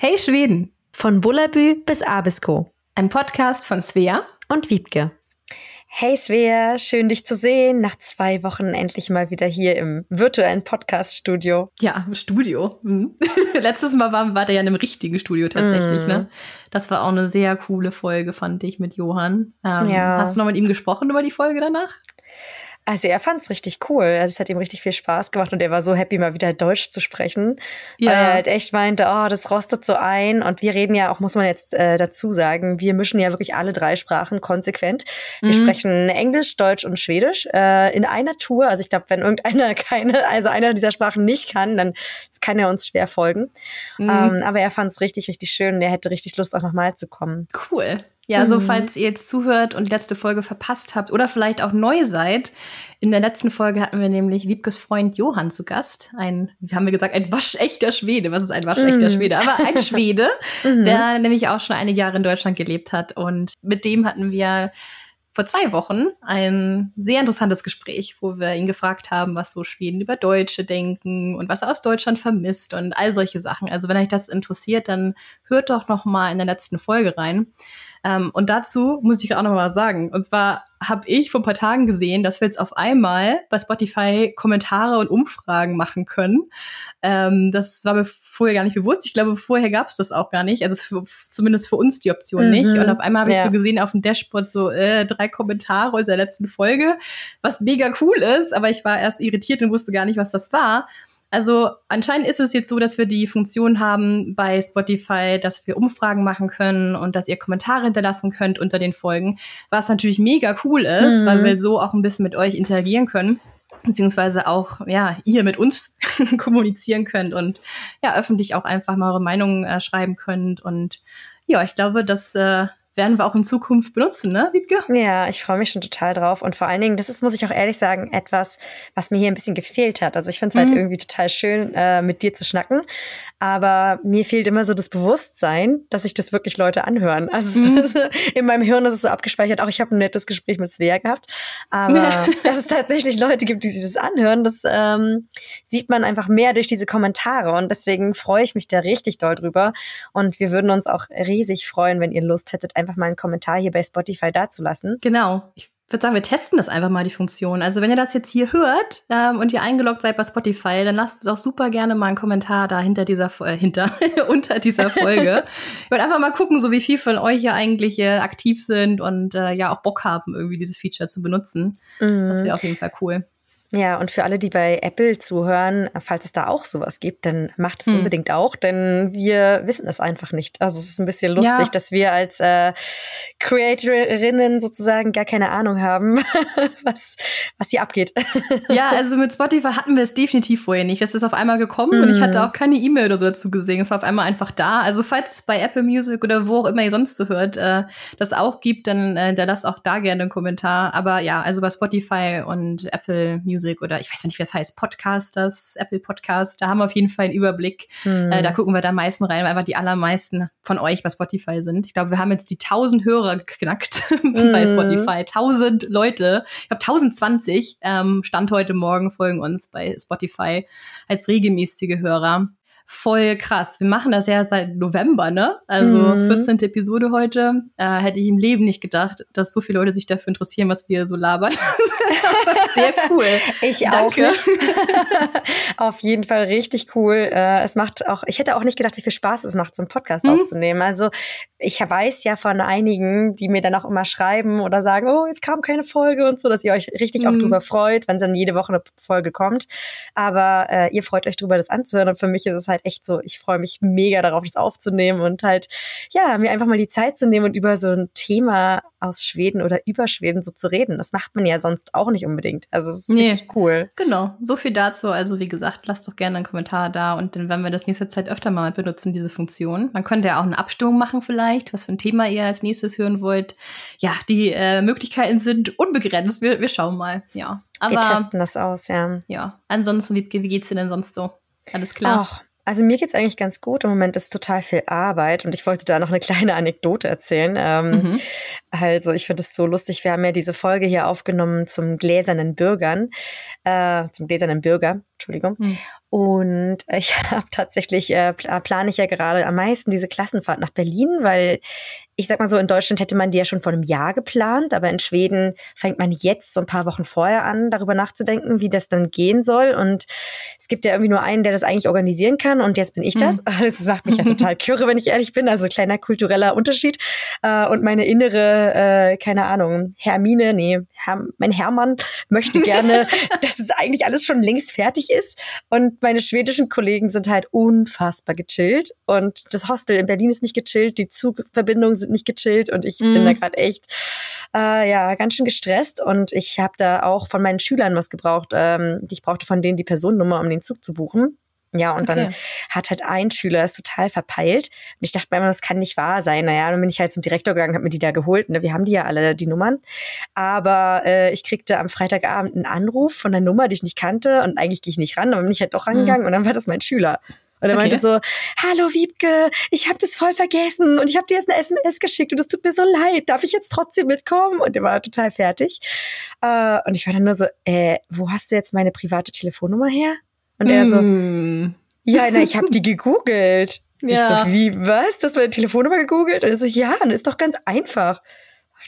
Hey Schweden! Von Bullabü bis Abisko. Ein Podcast von Svea und Wiebke. Hey Svea, schön dich zu sehen. Nach zwei Wochen endlich mal wieder hier im virtuellen Podcast-Studio. Ja, Studio. Mhm. Letztes Mal war, war der ja in einem richtigen Studio tatsächlich, mhm. ne? Das war auch eine sehr coole Folge, fand ich, mit Johann. Ähm, ja. Hast du noch mit ihm gesprochen über die Folge danach? Also er fand es richtig cool. Also es hat ihm richtig viel Spaß gemacht und er war so happy, mal wieder Deutsch zu sprechen. Ja. Weil er halt echt meinte, oh, das rostet so ein. Und wir reden ja auch, muss man jetzt äh, dazu sagen, wir mischen ja wirklich alle drei Sprachen konsequent. Wir mhm. sprechen Englisch, Deutsch und Schwedisch äh, in einer Tour. Also ich glaube, wenn irgendeiner keine, also einer dieser Sprachen nicht kann, dann kann er uns schwer folgen. Mhm. Ähm, aber er fand es richtig, richtig schön und er hätte richtig Lust, auch nochmal zu kommen. Cool. Ja, mhm. so falls ihr jetzt zuhört und die letzte Folge verpasst habt oder vielleicht auch neu seid. In der letzten Folge hatten wir nämlich Wiebkes Freund Johann zu Gast. Ein, wie haben wir gesagt, ein waschechter Schwede. Was ist ein waschechter mhm. Schwede? Aber ein Schwede, mhm. der nämlich auch schon einige Jahre in Deutschland gelebt hat. Und mit dem hatten wir vor zwei Wochen ein sehr interessantes Gespräch, wo wir ihn gefragt haben, was so Schweden über Deutsche denken und was er aus Deutschland vermisst und all solche Sachen. Also wenn euch das interessiert, dann hört doch noch mal in der letzten Folge rein. Ähm, und dazu muss ich auch noch mal was sagen. Und zwar habe ich vor ein paar Tagen gesehen, dass wir jetzt auf einmal bei Spotify Kommentare und Umfragen machen können. Ähm, das war mir vorher gar nicht bewusst. Ich glaube, vorher gab es das auch gar nicht. Also für, zumindest für uns die Option mhm. nicht. Und auf einmal habe ich so gesehen auf dem Dashboard so äh, drei Kommentare aus der letzten Folge, was mega cool ist. Aber ich war erst irritiert und wusste gar nicht, was das war. Also anscheinend ist es jetzt so, dass wir die Funktion haben bei Spotify, dass wir Umfragen machen können und dass ihr Kommentare hinterlassen könnt unter den Folgen, was natürlich mega cool ist, mhm. weil wir so auch ein bisschen mit euch interagieren können beziehungsweise auch ja ihr mit uns kommunizieren könnt und ja öffentlich auch einfach mal eure Meinung äh, schreiben könnt und ja ich glaube dass äh, werden wir auch in Zukunft benutzen, ne, Wiebke? Ja, ich freue mich schon total drauf. Und vor allen Dingen, das ist, muss ich auch ehrlich sagen, etwas, was mir hier ein bisschen gefehlt hat. Also ich finde es halt mhm. irgendwie total schön, äh, mit dir zu schnacken. Aber mir fehlt immer so das Bewusstsein, dass sich das wirklich Leute anhören. Also mhm. in meinem Hirn ist es so abgespeichert. Auch ich habe ein nettes Gespräch mit Svea gehabt. Aber dass es tatsächlich Leute gibt, die sich das anhören, das ähm, sieht man einfach mehr durch diese Kommentare. Und deswegen freue ich mich da richtig doll drüber. Und wir würden uns auch riesig freuen, wenn ihr Lust hättet, einfach mal einen Kommentar hier bei Spotify dazulassen. Genau. Ich würde sagen, wir testen das einfach mal, die Funktion. Also wenn ihr das jetzt hier hört ähm, und ihr eingeloggt seid bei Spotify, dann lasst uns auch super gerne mal einen Kommentar da hinter dieser, äh, hinter, unter dieser Folge. ich würde einfach mal gucken, so wie viel von euch ja eigentlich äh, aktiv sind und äh, ja auch Bock haben, irgendwie dieses Feature zu benutzen. Mhm. Das wäre auf jeden Fall cool. Ja, und für alle, die bei Apple zuhören, falls es da auch sowas gibt, dann macht es hm. unbedingt auch, denn wir wissen es einfach nicht. Also es ist ein bisschen lustig, ja. dass wir als äh, Creatorinnen sozusagen gar keine Ahnung haben, was, was hier abgeht. ja, also mit Spotify hatten wir es definitiv vorher nicht. Es ist auf einmal gekommen mhm. und ich hatte hm. auch keine E-Mail oder so dazu gesehen. Es war auf einmal einfach da. Also falls es bei Apple Music oder wo auch immer ihr sonst so hört, äh, das auch gibt, dann äh, da lasst auch da gerne einen Kommentar. Aber ja, also bei Spotify und Apple Music Music oder ich weiß nicht, wie das heißt, Podcasters, Apple Podcast, da haben wir auf jeden Fall einen Überblick. Mhm. Äh, da gucken wir da am meisten rein, weil einfach die allermeisten von euch bei Spotify sind. Ich glaube, wir haben jetzt die 1000 Hörer geknackt mhm. bei Spotify. 1000 Leute. Ich glaube, 1020 ähm, Stand heute Morgen folgen uns bei Spotify als regelmäßige Hörer voll krass. Wir machen das ja seit November, ne? Also mhm. 14. Episode heute. Äh, hätte ich im Leben nicht gedacht, dass so viele Leute sich dafür interessieren, was wir so labern. Sehr cool. Ich Danke. auch nicht. Auf jeden Fall richtig cool. Äh, es macht auch, ich hätte auch nicht gedacht, wie viel Spaß es macht, so einen Podcast mhm. aufzunehmen. Also ich weiß ja von einigen, die mir dann auch immer schreiben oder sagen, oh, jetzt kam keine Folge und so, dass ihr euch richtig mhm. auch drüber freut, wenn dann jede Woche eine Folge kommt. Aber äh, ihr freut euch drüber, das anzuhören. Und für mich ist es halt halt echt so, ich freue mich mega darauf, das aufzunehmen und halt, ja, mir einfach mal die Zeit zu nehmen und über so ein Thema aus Schweden oder über Schweden so zu reden. Das macht man ja sonst auch nicht unbedingt. Also es ist nee. richtig cool. Genau, so viel dazu. Also wie gesagt, lasst doch gerne einen Kommentar da und dann werden wir das nächste Zeit öfter mal benutzen, diese Funktion. Man könnte ja auch eine Abstimmung machen vielleicht, was für ein Thema ihr als nächstes hören wollt. Ja, die äh, Möglichkeiten sind unbegrenzt. Wir, wir schauen mal, ja. Aber, wir testen das aus, ja. Ja, ansonsten, wie, wie geht's dir denn sonst so? Alles klar? Ach, also mir geht's eigentlich ganz gut. Im Moment ist total viel Arbeit und ich wollte da noch eine kleine Anekdote erzählen. Ähm, mhm. Also ich finde es so lustig. Wir haben ja diese Folge hier aufgenommen zum gläsernen Bürgern, äh, zum gläsernen Bürger, Entschuldigung. Mhm. Und ich habe tatsächlich, äh, plane ich ja gerade am meisten diese Klassenfahrt nach Berlin, weil ich sag mal so, in Deutschland hätte man die ja schon vor einem Jahr geplant, aber in Schweden fängt man jetzt so ein paar Wochen vorher an, darüber nachzudenken, wie das dann gehen soll. Und es gibt ja irgendwie nur einen, der das eigentlich organisieren kann und jetzt bin ich das. Mhm. Das macht mich ja total kürre, wenn ich ehrlich bin. Also kleiner kultureller Unterschied. Äh, und meine innere, äh, keine Ahnung, Hermine, nee, Herr, mein Hermann möchte gerne, dass es eigentlich alles schon längst fertig ist. Und meine schwedischen Kollegen sind halt unfassbar gechillt. Und das Hostel in Berlin ist nicht gechillt, die Zugverbindungen sind nicht gechillt und ich mhm. bin da gerade echt äh, ja ganz schön gestresst und ich habe da auch von meinen Schülern was gebraucht. Ähm, ich brauchte von denen die Personennummer, um den Zug zu buchen. Ja, und okay. dann hat halt ein Schüler es total verpeilt. Und ich dachte mir immer, das kann nicht wahr sein. Naja, dann bin ich halt zum Direktor gegangen, habe mir die da geholt. Ne? Wir haben die ja alle, die Nummern. Aber äh, ich kriegte am Freitagabend einen Anruf von einer Nummer, die ich nicht kannte. Und eigentlich gehe ich nicht ran, aber bin ich halt doch rangegangen. Mhm. Und dann war das mein Schüler. Und er okay. meinte so, hallo Wiebke, ich habe das voll vergessen und ich habe dir jetzt eine SMS geschickt und es tut mir so leid, darf ich jetzt trotzdem mitkommen? Und er war total fertig. Äh, und ich war dann nur so, äh, wo hast du jetzt meine private Telefonnummer her? Und er so, mm. ja, na, ich habe die gegoogelt. Ja. Ich so, wie, was? Du hast meine Telefonnummer gegoogelt? Und er so, ja, das ist doch ganz einfach.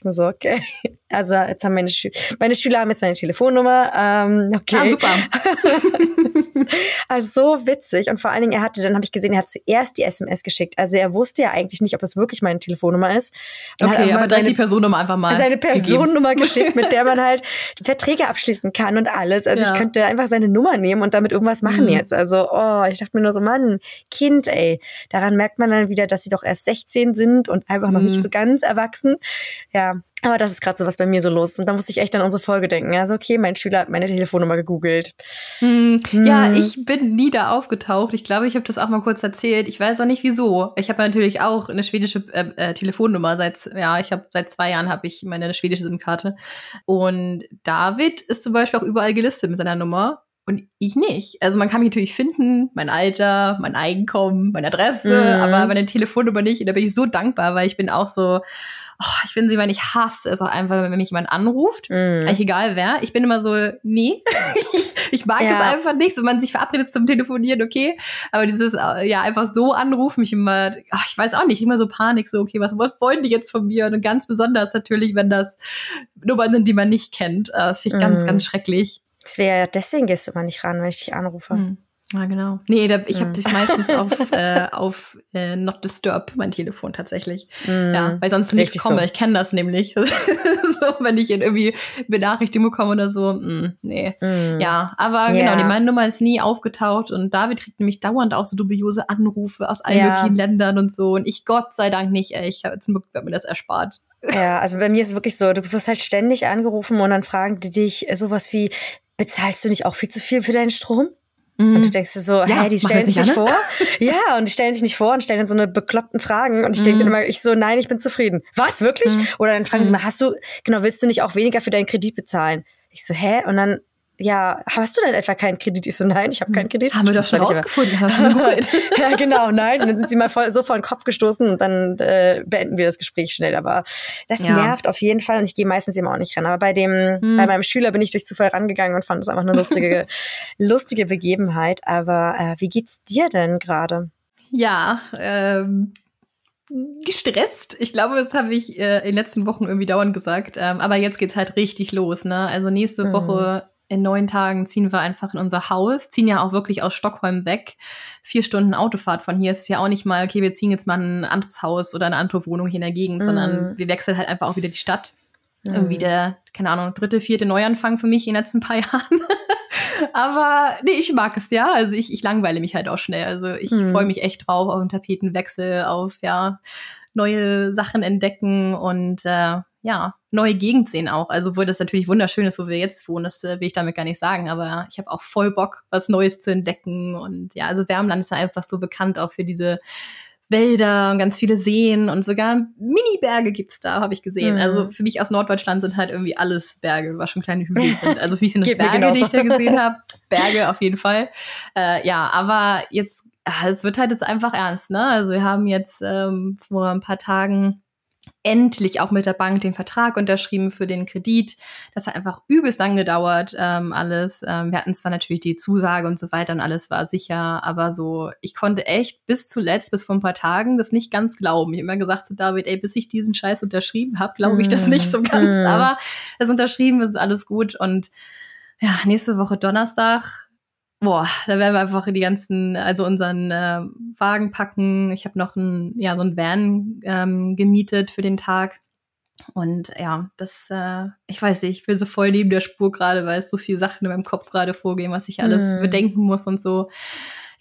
Ich nur so, okay. Also jetzt haben meine, Schü meine Schüler haben jetzt meine Telefonnummer. Ähm, okay. Ah, super. also so witzig. Und vor allen Dingen, er hatte, dann habe ich gesehen, er hat zuerst die SMS geschickt. Also er wusste ja eigentlich nicht, ob es wirklich meine Telefonnummer ist. Und okay, aber seine, die Personnummer einfach mal. Seine Personennummer geschickt, mit der man halt Verträge abschließen kann und alles. Also ja. ich könnte einfach seine Nummer nehmen und damit irgendwas machen mhm. jetzt. Also, oh, ich dachte mir nur so, Mann, Kind, ey. Daran merkt man dann wieder, dass sie doch erst 16 sind und einfach mhm. noch nicht mhm. so ganz erwachsen. Ja, aber das ist gerade so, was bei mir so los. Und da muss ich echt an unsere Folge denken. Also, okay, mein Schüler hat meine Telefonnummer gegoogelt. Hm. Hm. Ja, ich bin nie da aufgetaucht. Ich glaube, ich habe das auch mal kurz erzählt. Ich weiß auch nicht wieso. Ich habe natürlich auch eine schwedische äh, äh, Telefonnummer. Seit, ja, ich habe seit zwei Jahren habe ich meine schwedische SIM-Karte. Und David ist zum Beispiel auch überall gelistet mit seiner Nummer. Und ich nicht. Also man kann mich natürlich finden, mein Alter, mein Einkommen, meine Adresse, mhm. aber meine Telefonnummer nicht. Und da bin ich so dankbar, weil ich bin auch so, oh, ich finde sie, wenn ich hasse es auch einfach, wenn mich jemand anruft, mm. eigentlich egal wer. Ich bin immer so, nee, ich mag ja. das einfach nicht, so man sich verabredet zum Telefonieren, okay, aber dieses, äh, ja, einfach so anrufen, mich immer, ach, ich weiß auch nicht, immer so Panik, so, okay, was, was wollen die jetzt von mir? Und ganz besonders natürlich, wenn das Nummern sind, die man nicht kennt. Äh, das finde ich mm. ganz, ganz schrecklich. Das wäre, deswegen gehst du immer nicht ran, wenn ich dich anrufe. Mm. Ja, genau. Nee, da, ich mm. habe das meistens auf, äh, auf äh, Not Disturb, mein Telefon tatsächlich. Mm. Ja, weil sonst nichts komme. So. Ich kenne das nämlich. so, wenn ich in irgendwie Benachrichtigung bekomme oder so. Mm, nee. Mm. Ja, aber yeah. genau, die, meine Nummer ist nie aufgetaucht und David kriegt nämlich dauernd auch so dubiose Anrufe aus allen ja. möglichen Ländern und so. Und ich Gott sei Dank nicht, ey. Ich habe zum Glück mir das erspart. Ja, also bei mir ist es wirklich so, du wirst halt ständig angerufen und dann fragen die dich sowas wie, bezahlst du nicht auch viel zu viel für deinen Strom? Und du mhm. denkst dir so, ja, hä, die stellen sich nicht vor. ja, und die stellen sich nicht vor und stellen dann so eine bekloppten Fragen. Und ich denke dann mhm. immer, ich so, nein, ich bin zufrieden. Was, wirklich? Mhm. Oder dann fragen sie mal, hast du, genau, willst du nicht auch weniger für deinen Kredit bezahlen? Ich so, hä? Und dann ja, hast du denn etwa keinen Kredit? Ich so, nein, ich habe keinen Kredit. Haben wir doch schon rausgefunden. ja, genau, nein. Und dann sind sie mal voll, so vor den Kopf gestoßen und dann äh, beenden wir das Gespräch schnell. Aber das ja. nervt auf jeden Fall und ich gehe meistens eben auch nicht ran. Aber bei dem, hm. bei meinem Schüler bin ich durch Zufall rangegangen und fand es einfach eine lustige, lustige Begebenheit. Aber äh, wie geht's dir denn gerade? Ja, ähm, gestresst. Ich glaube, das habe ich äh, in den letzten Wochen irgendwie dauernd gesagt. Ähm, aber jetzt geht's halt richtig los. Ne? Also nächste mhm. Woche in neun Tagen ziehen wir einfach in unser Haus, ziehen ja auch wirklich aus Stockholm weg. Vier Stunden Autofahrt von hier ist ja auch nicht mal, okay, wir ziehen jetzt mal ein anderes Haus oder eine andere Wohnung hier in der Gegend, mm. sondern wir wechseln halt einfach auch wieder die Stadt. Mm. Irgendwie der, keine Ahnung, dritte, vierte Neuanfang für mich in den letzten paar Jahren. Aber nee, ich mag es ja. Also ich, ich langweile mich halt auch schnell. Also ich mm. freue mich echt drauf auf einen Tapetenwechsel, auf ja neue Sachen entdecken und äh, ja, neue Gegend sehen auch. Also, wo das natürlich wunderschön ist, wo wir jetzt wohnen, das äh, will ich damit gar nicht sagen, aber ich habe auch voll Bock, was Neues zu entdecken. Und ja, also Wärmland ist ja einfach so bekannt auch für diese Wälder und ganz viele Seen und sogar Mini-Berge gibt's da, habe ich gesehen. Mhm. Also für mich aus Norddeutschland sind halt irgendwie alles Berge, was schon kleine Hügel sind. Also für mich sind das Berge, die ich da gesehen habe. Berge auf jeden Fall. Äh, ja, aber jetzt, es wird halt jetzt einfach ernst, ne? Also wir haben jetzt ähm, vor ein paar Tagen endlich auch mit der Bank den Vertrag unterschrieben für den Kredit. Das hat einfach übelst angedauert, ähm, alles. Ähm, wir hatten zwar natürlich die Zusage und so weiter und alles war sicher, aber so, ich konnte echt bis zuletzt, bis vor ein paar Tagen, das nicht ganz glauben. Ich habe immer gesagt zu David, ey, bis ich diesen Scheiß unterschrieben habe, glaube ich das nicht so ganz. Mm. Aber das unterschrieben ist alles gut und ja, nächste Woche Donnerstag Boah, da werden wir einfach die ganzen, also unseren äh, Wagen packen. Ich habe noch ein, ja, so ein Van ähm, gemietet für den Tag. Und ja, das, äh, ich weiß nicht, ich bin so voll neben der Spur gerade, weil es so viele Sachen in meinem Kopf gerade vorgehen, was ich alles mm. bedenken muss und so.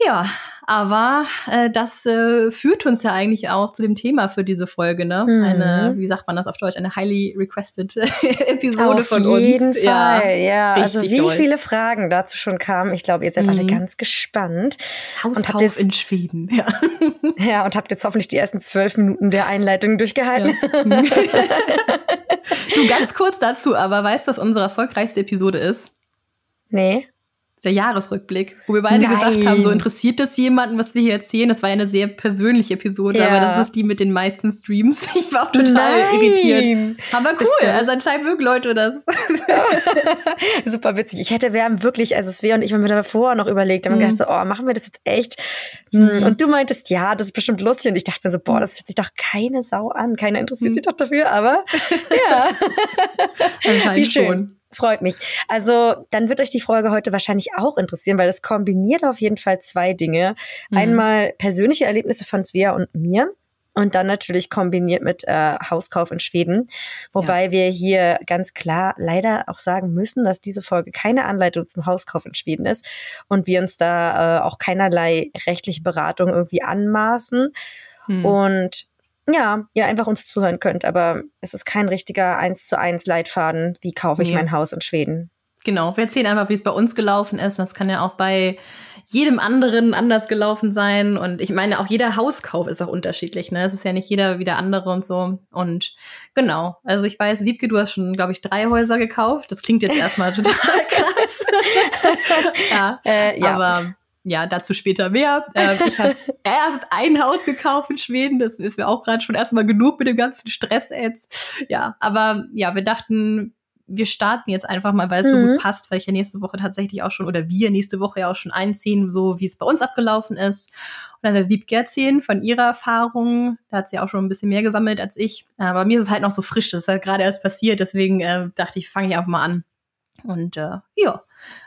Ja, aber äh, das äh, führt uns ja eigentlich auch zu dem Thema für diese Folge, ne? Mhm. Eine, wie sagt man das auf Deutsch, eine highly requested Episode auf von uns. Auf jeden Fall, ja. ja. Also wie doll. viele Fragen dazu schon kamen. Ich glaube, ihr seid mhm. alle ganz gespannt. Hauskauf und habt jetzt, in Schweden, ja. ja, und habt jetzt hoffentlich die ersten zwölf Minuten der Einleitung durchgehalten. Ja. du, ganz kurz dazu, aber weißt du, was unsere erfolgreichste Episode ist? Nee der Jahresrückblick, wo wir beide Nein. gesagt haben, so interessiert das jemanden, was wir hier erzählen? Das war ja eine sehr persönliche Episode, ja. aber das ist die mit den meisten Streams. Ich war auch total Nein. irritiert. Aber cool, also anscheinend mögen Leute das. Super witzig. Ich hätte, wir haben wirklich, also Svea und ich haben mir davor noch überlegt, haben mhm. gedacht so, oh, machen wir das jetzt echt? Mhm. Und du meintest, ja, das ist bestimmt lustig. Und ich dachte mir so, boah, das hört sich doch keine Sau an. Keiner interessiert mhm. sich doch dafür, aber ja. Anscheinend Wie schön. schon. Freut mich. Also, dann wird euch die Folge heute wahrscheinlich auch interessieren, weil es kombiniert auf jeden Fall zwei Dinge. Mhm. Einmal persönliche Erlebnisse von Svea und mir. Und dann natürlich kombiniert mit äh, Hauskauf in Schweden. Wobei ja. wir hier ganz klar leider auch sagen müssen, dass diese Folge keine Anleitung zum Hauskauf in Schweden ist und wir uns da äh, auch keinerlei rechtliche Beratung irgendwie anmaßen. Hm. Und ja, ihr einfach uns zuhören könnt, aber es ist kein richtiger eins zu eins Leitfaden, wie kaufe ich nee. mein Haus in Schweden. Genau, wir erzählen einfach, wie es bei uns gelaufen ist. Das kann ja auch bei jedem anderen anders gelaufen sein. Und ich meine, auch jeder Hauskauf ist auch unterschiedlich. Ne? Es ist ja nicht jeder wie der andere und so. Und genau, also ich weiß, Wiebke, du hast schon, glaube ich, drei Häuser gekauft. Das klingt jetzt erstmal total krass. ja, äh, ja, aber ja, dazu später mehr. Ähm, ich habe erst ein Haus gekauft in Schweden. Das ist mir auch gerade schon erstmal genug mit dem ganzen Stress jetzt. Ja, aber ja, wir dachten, wir starten jetzt einfach mal, weil es mhm. so gut mhm. passt, weil ich ja nächste Woche tatsächlich auch schon, oder wir nächste Woche ja auch schon einziehen, so wie es bei uns abgelaufen ist. Und dann wird Wiebke erzählen von ihrer Erfahrung. Da hat sie auch schon ein bisschen mehr gesammelt als ich. Aber mir ist es halt noch so frisch, das ist halt gerade erst passiert. Deswegen äh, dachte ich, fange ich einfach mal an. Und äh, ja,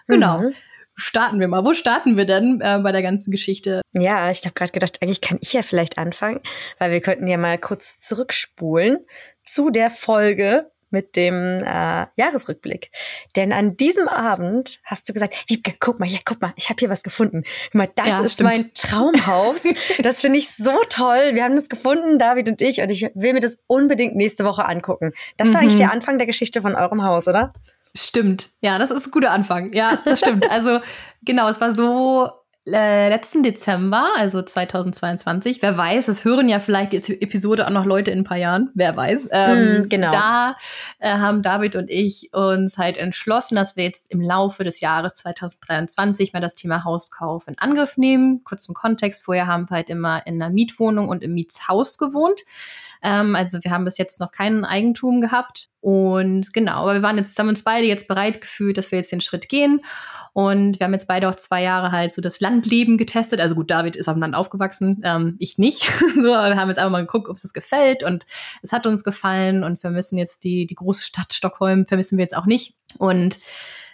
genau. Mhm starten wir mal. Wo starten wir denn äh, bei der ganzen Geschichte? Ja, ich habe gerade gedacht, eigentlich kann ich ja vielleicht anfangen, weil wir könnten ja mal kurz zurückspulen zu der Folge mit dem äh, Jahresrückblick. Denn an diesem Abend hast du gesagt, Wiebke, guck mal, ja, guck mal, ich habe hier was gefunden. Guck mal, das ja, ist stimmt. mein Traumhaus. das finde ich so toll. Wir haben das gefunden, David und ich, und ich will mir das unbedingt nächste Woche angucken. Das mhm. war eigentlich der Anfang der Geschichte von eurem Haus, oder? Stimmt. Ja, das ist ein guter Anfang. Ja, das stimmt. Also genau, es war so äh, letzten Dezember, also 2022. Wer weiß, es hören ja vielleicht die Episode auch noch Leute in ein paar Jahren. Wer weiß. Ähm, mm, genau. Da äh, haben David und ich uns halt entschlossen, dass wir jetzt im Laufe des Jahres 2023 mal das Thema Hauskauf in Angriff nehmen. Kurz zum Kontext. Vorher haben wir halt immer in einer Mietwohnung und im Mietshaus gewohnt. Ähm, also wir haben bis jetzt noch kein Eigentum gehabt. Und genau, aber wir waren jetzt, haben uns beide jetzt bereit gefühlt, dass wir jetzt den Schritt gehen. Und wir haben jetzt beide auch zwei Jahre halt so das Landleben getestet. Also gut, David ist auf dem Land aufgewachsen, ähm, ich nicht. so, aber wir haben jetzt einfach mal geguckt, ob es das gefällt. Und es hat uns gefallen und vermissen jetzt die, die große Stadt Stockholm, vermissen wir jetzt auch nicht. Und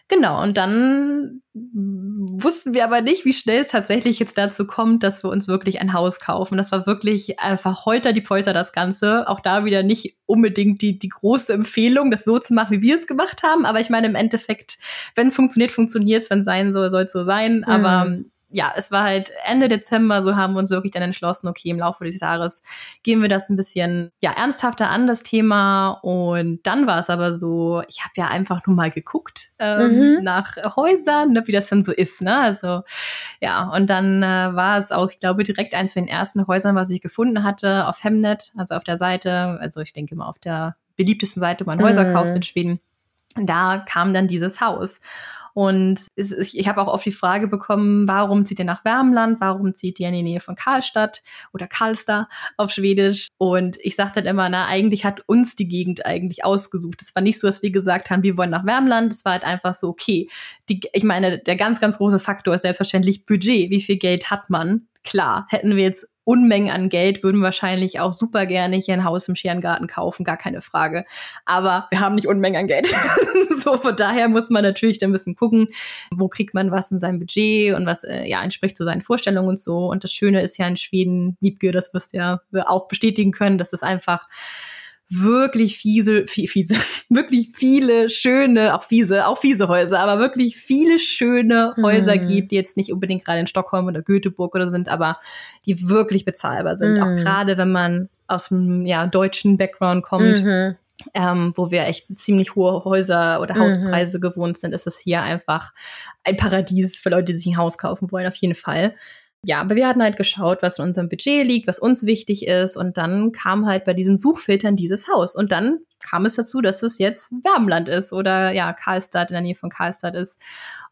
Genau, und dann wussten wir aber nicht, wie schnell es tatsächlich jetzt dazu kommt, dass wir uns wirklich ein Haus kaufen. Das war wirklich einfach holter die Polter das Ganze. Auch da wieder nicht unbedingt die, die große Empfehlung, das so zu machen, wie wir es gemacht haben. Aber ich meine, im Endeffekt, wenn es funktioniert, funktioniert es. Wenn es sein soll, soll es so sein. Mhm. Aber ja, es war halt Ende Dezember, so haben wir uns wirklich dann entschlossen, okay, im Laufe des Jahres gehen wir das ein bisschen ja ernsthafter an, das Thema. Und dann war es aber so, ich habe ja einfach nur mal geguckt ähm, mhm. nach Häusern, ne, wie das dann so ist. Ne? Also ja, und dann äh, war es auch, ich glaube, direkt eins von den ersten Häusern, was ich gefunden hatte auf Hemnet, also auf der Seite, also ich denke mal auf der beliebtesten Seite, wo man Häuser mhm. kauft in Schweden. Da kam dann dieses Haus. Und ich, ich habe auch oft die Frage bekommen, warum zieht ihr nach Wärmland? Warum zieht ihr in die Nähe von Karlstadt oder Karlstad auf Schwedisch? Und ich sagte dann immer, na, eigentlich hat uns die Gegend eigentlich ausgesucht. Es war nicht so, dass wir gesagt haben, wir wollen nach Wärmland. Es war halt einfach so, okay. Die, ich meine, der ganz, ganz große Faktor ist selbstverständlich Budget. Wie viel Geld hat man? Klar, hätten wir jetzt Unmengen an Geld, würden wahrscheinlich auch super gerne hier ein Haus im Scherengarten kaufen, gar keine Frage. Aber wir haben nicht Unmengen an Geld. so, von daher muss man natürlich dann ein bisschen gucken, wo kriegt man was in seinem Budget und was äh, ja entspricht zu seinen Vorstellungen und so. Und das Schöne ist ja in Schweden, Wiebke, das wirst ja auch bestätigen können, dass es einfach wirklich fiese, fiese, wirklich viele schöne, auch fiese, auch fiese Häuser, aber wirklich viele schöne Häuser hm. gibt, die jetzt nicht unbedingt gerade in Stockholm oder Göteborg oder sind, aber die wirklich bezahlbar sind. Hm. Auch gerade wenn man aus dem ja, deutschen Background kommt. Mhm. Ähm, wo wir echt ziemlich hohe Häuser oder mhm. Hauspreise mhm. gewohnt sind, ist es hier einfach ein Paradies für Leute, die sich ein Haus kaufen wollen, auf jeden Fall ja, aber wir hatten halt geschaut, was in unserem Budget liegt, was uns wichtig ist. Und dann kam halt bei diesen Suchfiltern dieses Haus. Und dann kam es dazu, dass es jetzt Wärmland ist oder ja, Karlstadt in der Nähe von Karlstadt ist.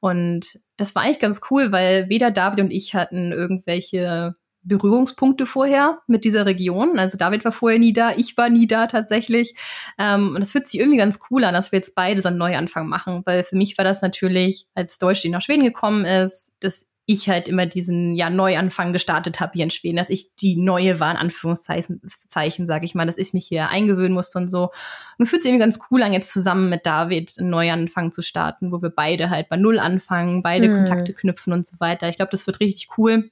Und das war eigentlich ganz cool, weil weder David und ich hatten irgendwelche Berührungspunkte vorher mit dieser Region. Also David war vorher nie da, ich war nie da tatsächlich. Ähm, und das fühlt sich irgendwie ganz cool an, dass wir jetzt beide so einen Neuanfang machen, weil für mich war das natürlich, als Deutsch, die nach Schweden gekommen ist, dass ich halt immer diesen ja Neuanfang gestartet habe hier in Schweden, dass ich die neue war in Anführungszeichen, Zeichen, sage ich mal, dass ich mich hier eingewöhnen musste und so. Und es fühlt sich irgendwie ganz cool an, jetzt zusammen mit David einen Neuanfang zu starten, wo wir beide halt bei Null anfangen, beide mhm. Kontakte knüpfen und so weiter. Ich glaube, das wird richtig cool.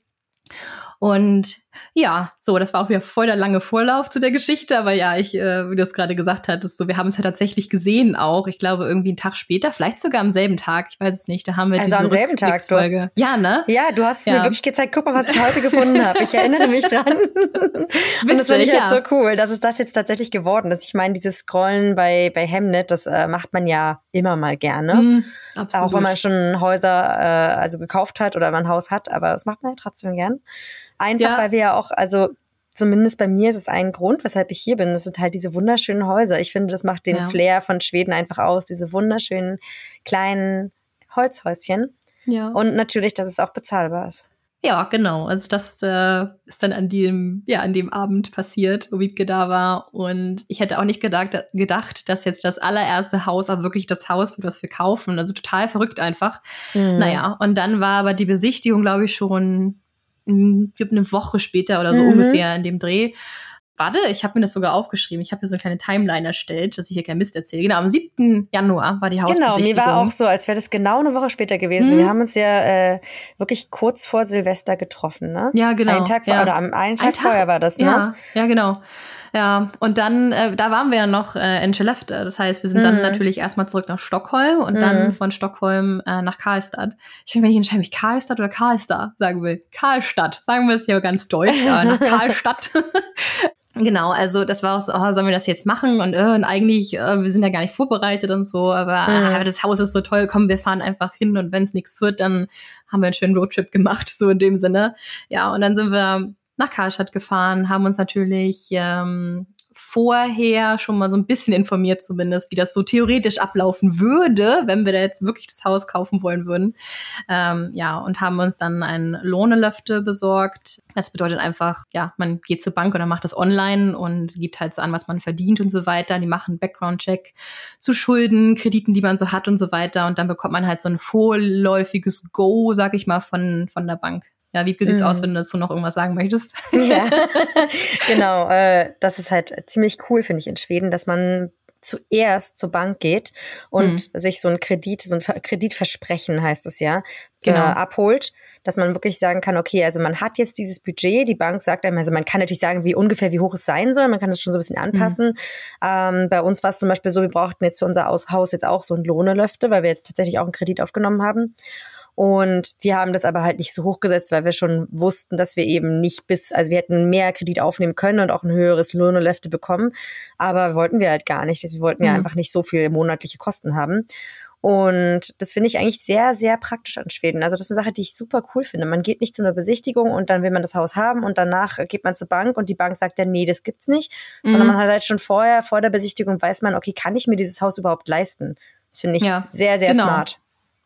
Und ja, so, das war auch wieder voll der lange Vorlauf zu der Geschichte, aber ja, ich, äh, wie du es gerade gesagt hattest, so, wir haben es ja tatsächlich gesehen auch. Ich glaube, irgendwie einen Tag später, vielleicht sogar am selben Tag, ich weiß es nicht, da haben wir also am selben Tag, du hast, Ja, ne? Ja, du hast es ja. mir wirklich gezeigt, guck mal, was ich heute gefunden habe. Ich erinnere mich dran. Witzig, Und das finde ich ja. halt so cool, dass es das jetzt tatsächlich geworden ist. Ich meine, dieses Scrollen bei, bei Hemnet, das äh, macht man ja immer mal gerne. Mm, auch wenn man schon Häuser äh, also gekauft hat oder man ein Haus hat, aber das macht man ja trotzdem gern. Einfach, ja. weil wir ja auch, also zumindest bei mir ist es ein Grund, weshalb ich hier bin. Das sind halt diese wunderschönen Häuser. Ich finde, das macht den ja. Flair von Schweden einfach aus, diese wunderschönen kleinen Holzhäuschen. Ja. Und natürlich, dass es auch bezahlbar ist. Ja, genau. Also das äh, ist dann an dem, ja, an dem Abend passiert, wo Wiebke da war. Und ich hätte auch nicht gedacht, gedacht, dass jetzt das allererste Haus auch wirklich das Haus wird, was wir kaufen. Also total verrückt einfach. Mhm. Naja, und dann war aber die Besichtigung, glaube ich, schon gibt eine Woche später oder so mhm. ungefähr in dem Dreh. Warte, ich habe mir das sogar aufgeschrieben. Ich habe hier so eine kleine Timeline erstellt, dass ich hier kein Mist erzähle. Genau, am 7. Januar war die Hausbesichtigung. Genau, mir war auch so, als wäre das genau eine Woche später gewesen. Mhm. Wir haben uns ja äh, wirklich kurz vor Silvester getroffen, ne? Ja, genau. Einen Tag, ja. oder am einen Tag, Ein Tag vorher war das, ne? Ja, ja genau. Ja, und dann, äh, da waren wir ja noch äh, in Skellefteå. Das heißt, wir sind mhm. dann natürlich erstmal zurück nach Stockholm und mhm. dann von Stockholm äh, nach Karlstad. Ich denke, wenn ich entscheide mich Karlstad oder Karlstad sagen will. Karlstadt. Sagen wir es hier ganz deutsch, ja, nach Karlstadt. Genau, also das war auch so, oh, sollen wir das jetzt machen? Und, äh, und eigentlich, äh, wir sind ja gar nicht vorbereitet und so, aber mhm. äh, das Haus ist so toll, komm, wir fahren einfach hin und wenn es nichts wird, dann haben wir einen schönen Roadtrip gemacht, so in dem Sinne. Ja, und dann sind wir nach Karlstadt gefahren, haben uns natürlich ähm, vorher schon mal so ein bisschen informiert zumindest, wie das so theoretisch ablaufen würde, wenn wir da jetzt wirklich das Haus kaufen wollen würden. Ähm, ja, und haben uns dann ein Lohnelöfte besorgt. Das bedeutet einfach, ja, man geht zur Bank oder macht das online und gibt halt so an, was man verdient und so weiter. Die machen Background-Check zu Schulden, Krediten, die man so hat und so weiter. Und dann bekommt man halt so ein vorläufiges Go, sag ich mal, von, von der Bank. Ja, wie geht es mhm. aus, wenn du dazu noch irgendwas sagen möchtest? Ja, genau. Äh, das ist halt ziemlich cool, finde ich, in Schweden, dass man zuerst zur Bank geht und mhm. sich so ein Kredit, so ein Kreditversprechen heißt es ja, genau. Äh, abholt, dass man wirklich sagen kann, okay, also man hat jetzt dieses Budget, die Bank sagt einem, also man kann natürlich sagen, wie ungefähr wie hoch es sein soll, man kann das schon so ein bisschen anpassen. Mhm. Ähm, bei uns war es zum Beispiel so, wir brauchten jetzt für unser Haus jetzt auch so ein Lohnelöfte, weil wir jetzt tatsächlich auch einen Kredit aufgenommen haben. Und wir haben das aber halt nicht so hochgesetzt, weil wir schon wussten, dass wir eben nicht bis, also wir hätten mehr Kredit aufnehmen können und auch ein höheres Lohnolefte bekommen. Aber wollten wir halt gar nicht. Wir wollten mhm. ja einfach nicht so viel monatliche Kosten haben. Und das finde ich eigentlich sehr, sehr praktisch an Schweden. Also das ist eine Sache, die ich super cool finde. Man geht nicht zu einer Besichtigung und dann will man das Haus haben und danach geht man zur Bank und die Bank sagt dann, nee, das gibt's nicht. Mhm. Sondern man hat halt schon vorher, vor der Besichtigung weiß man, okay, kann ich mir dieses Haus überhaupt leisten? Das finde ich ja, sehr, sehr genau. smart.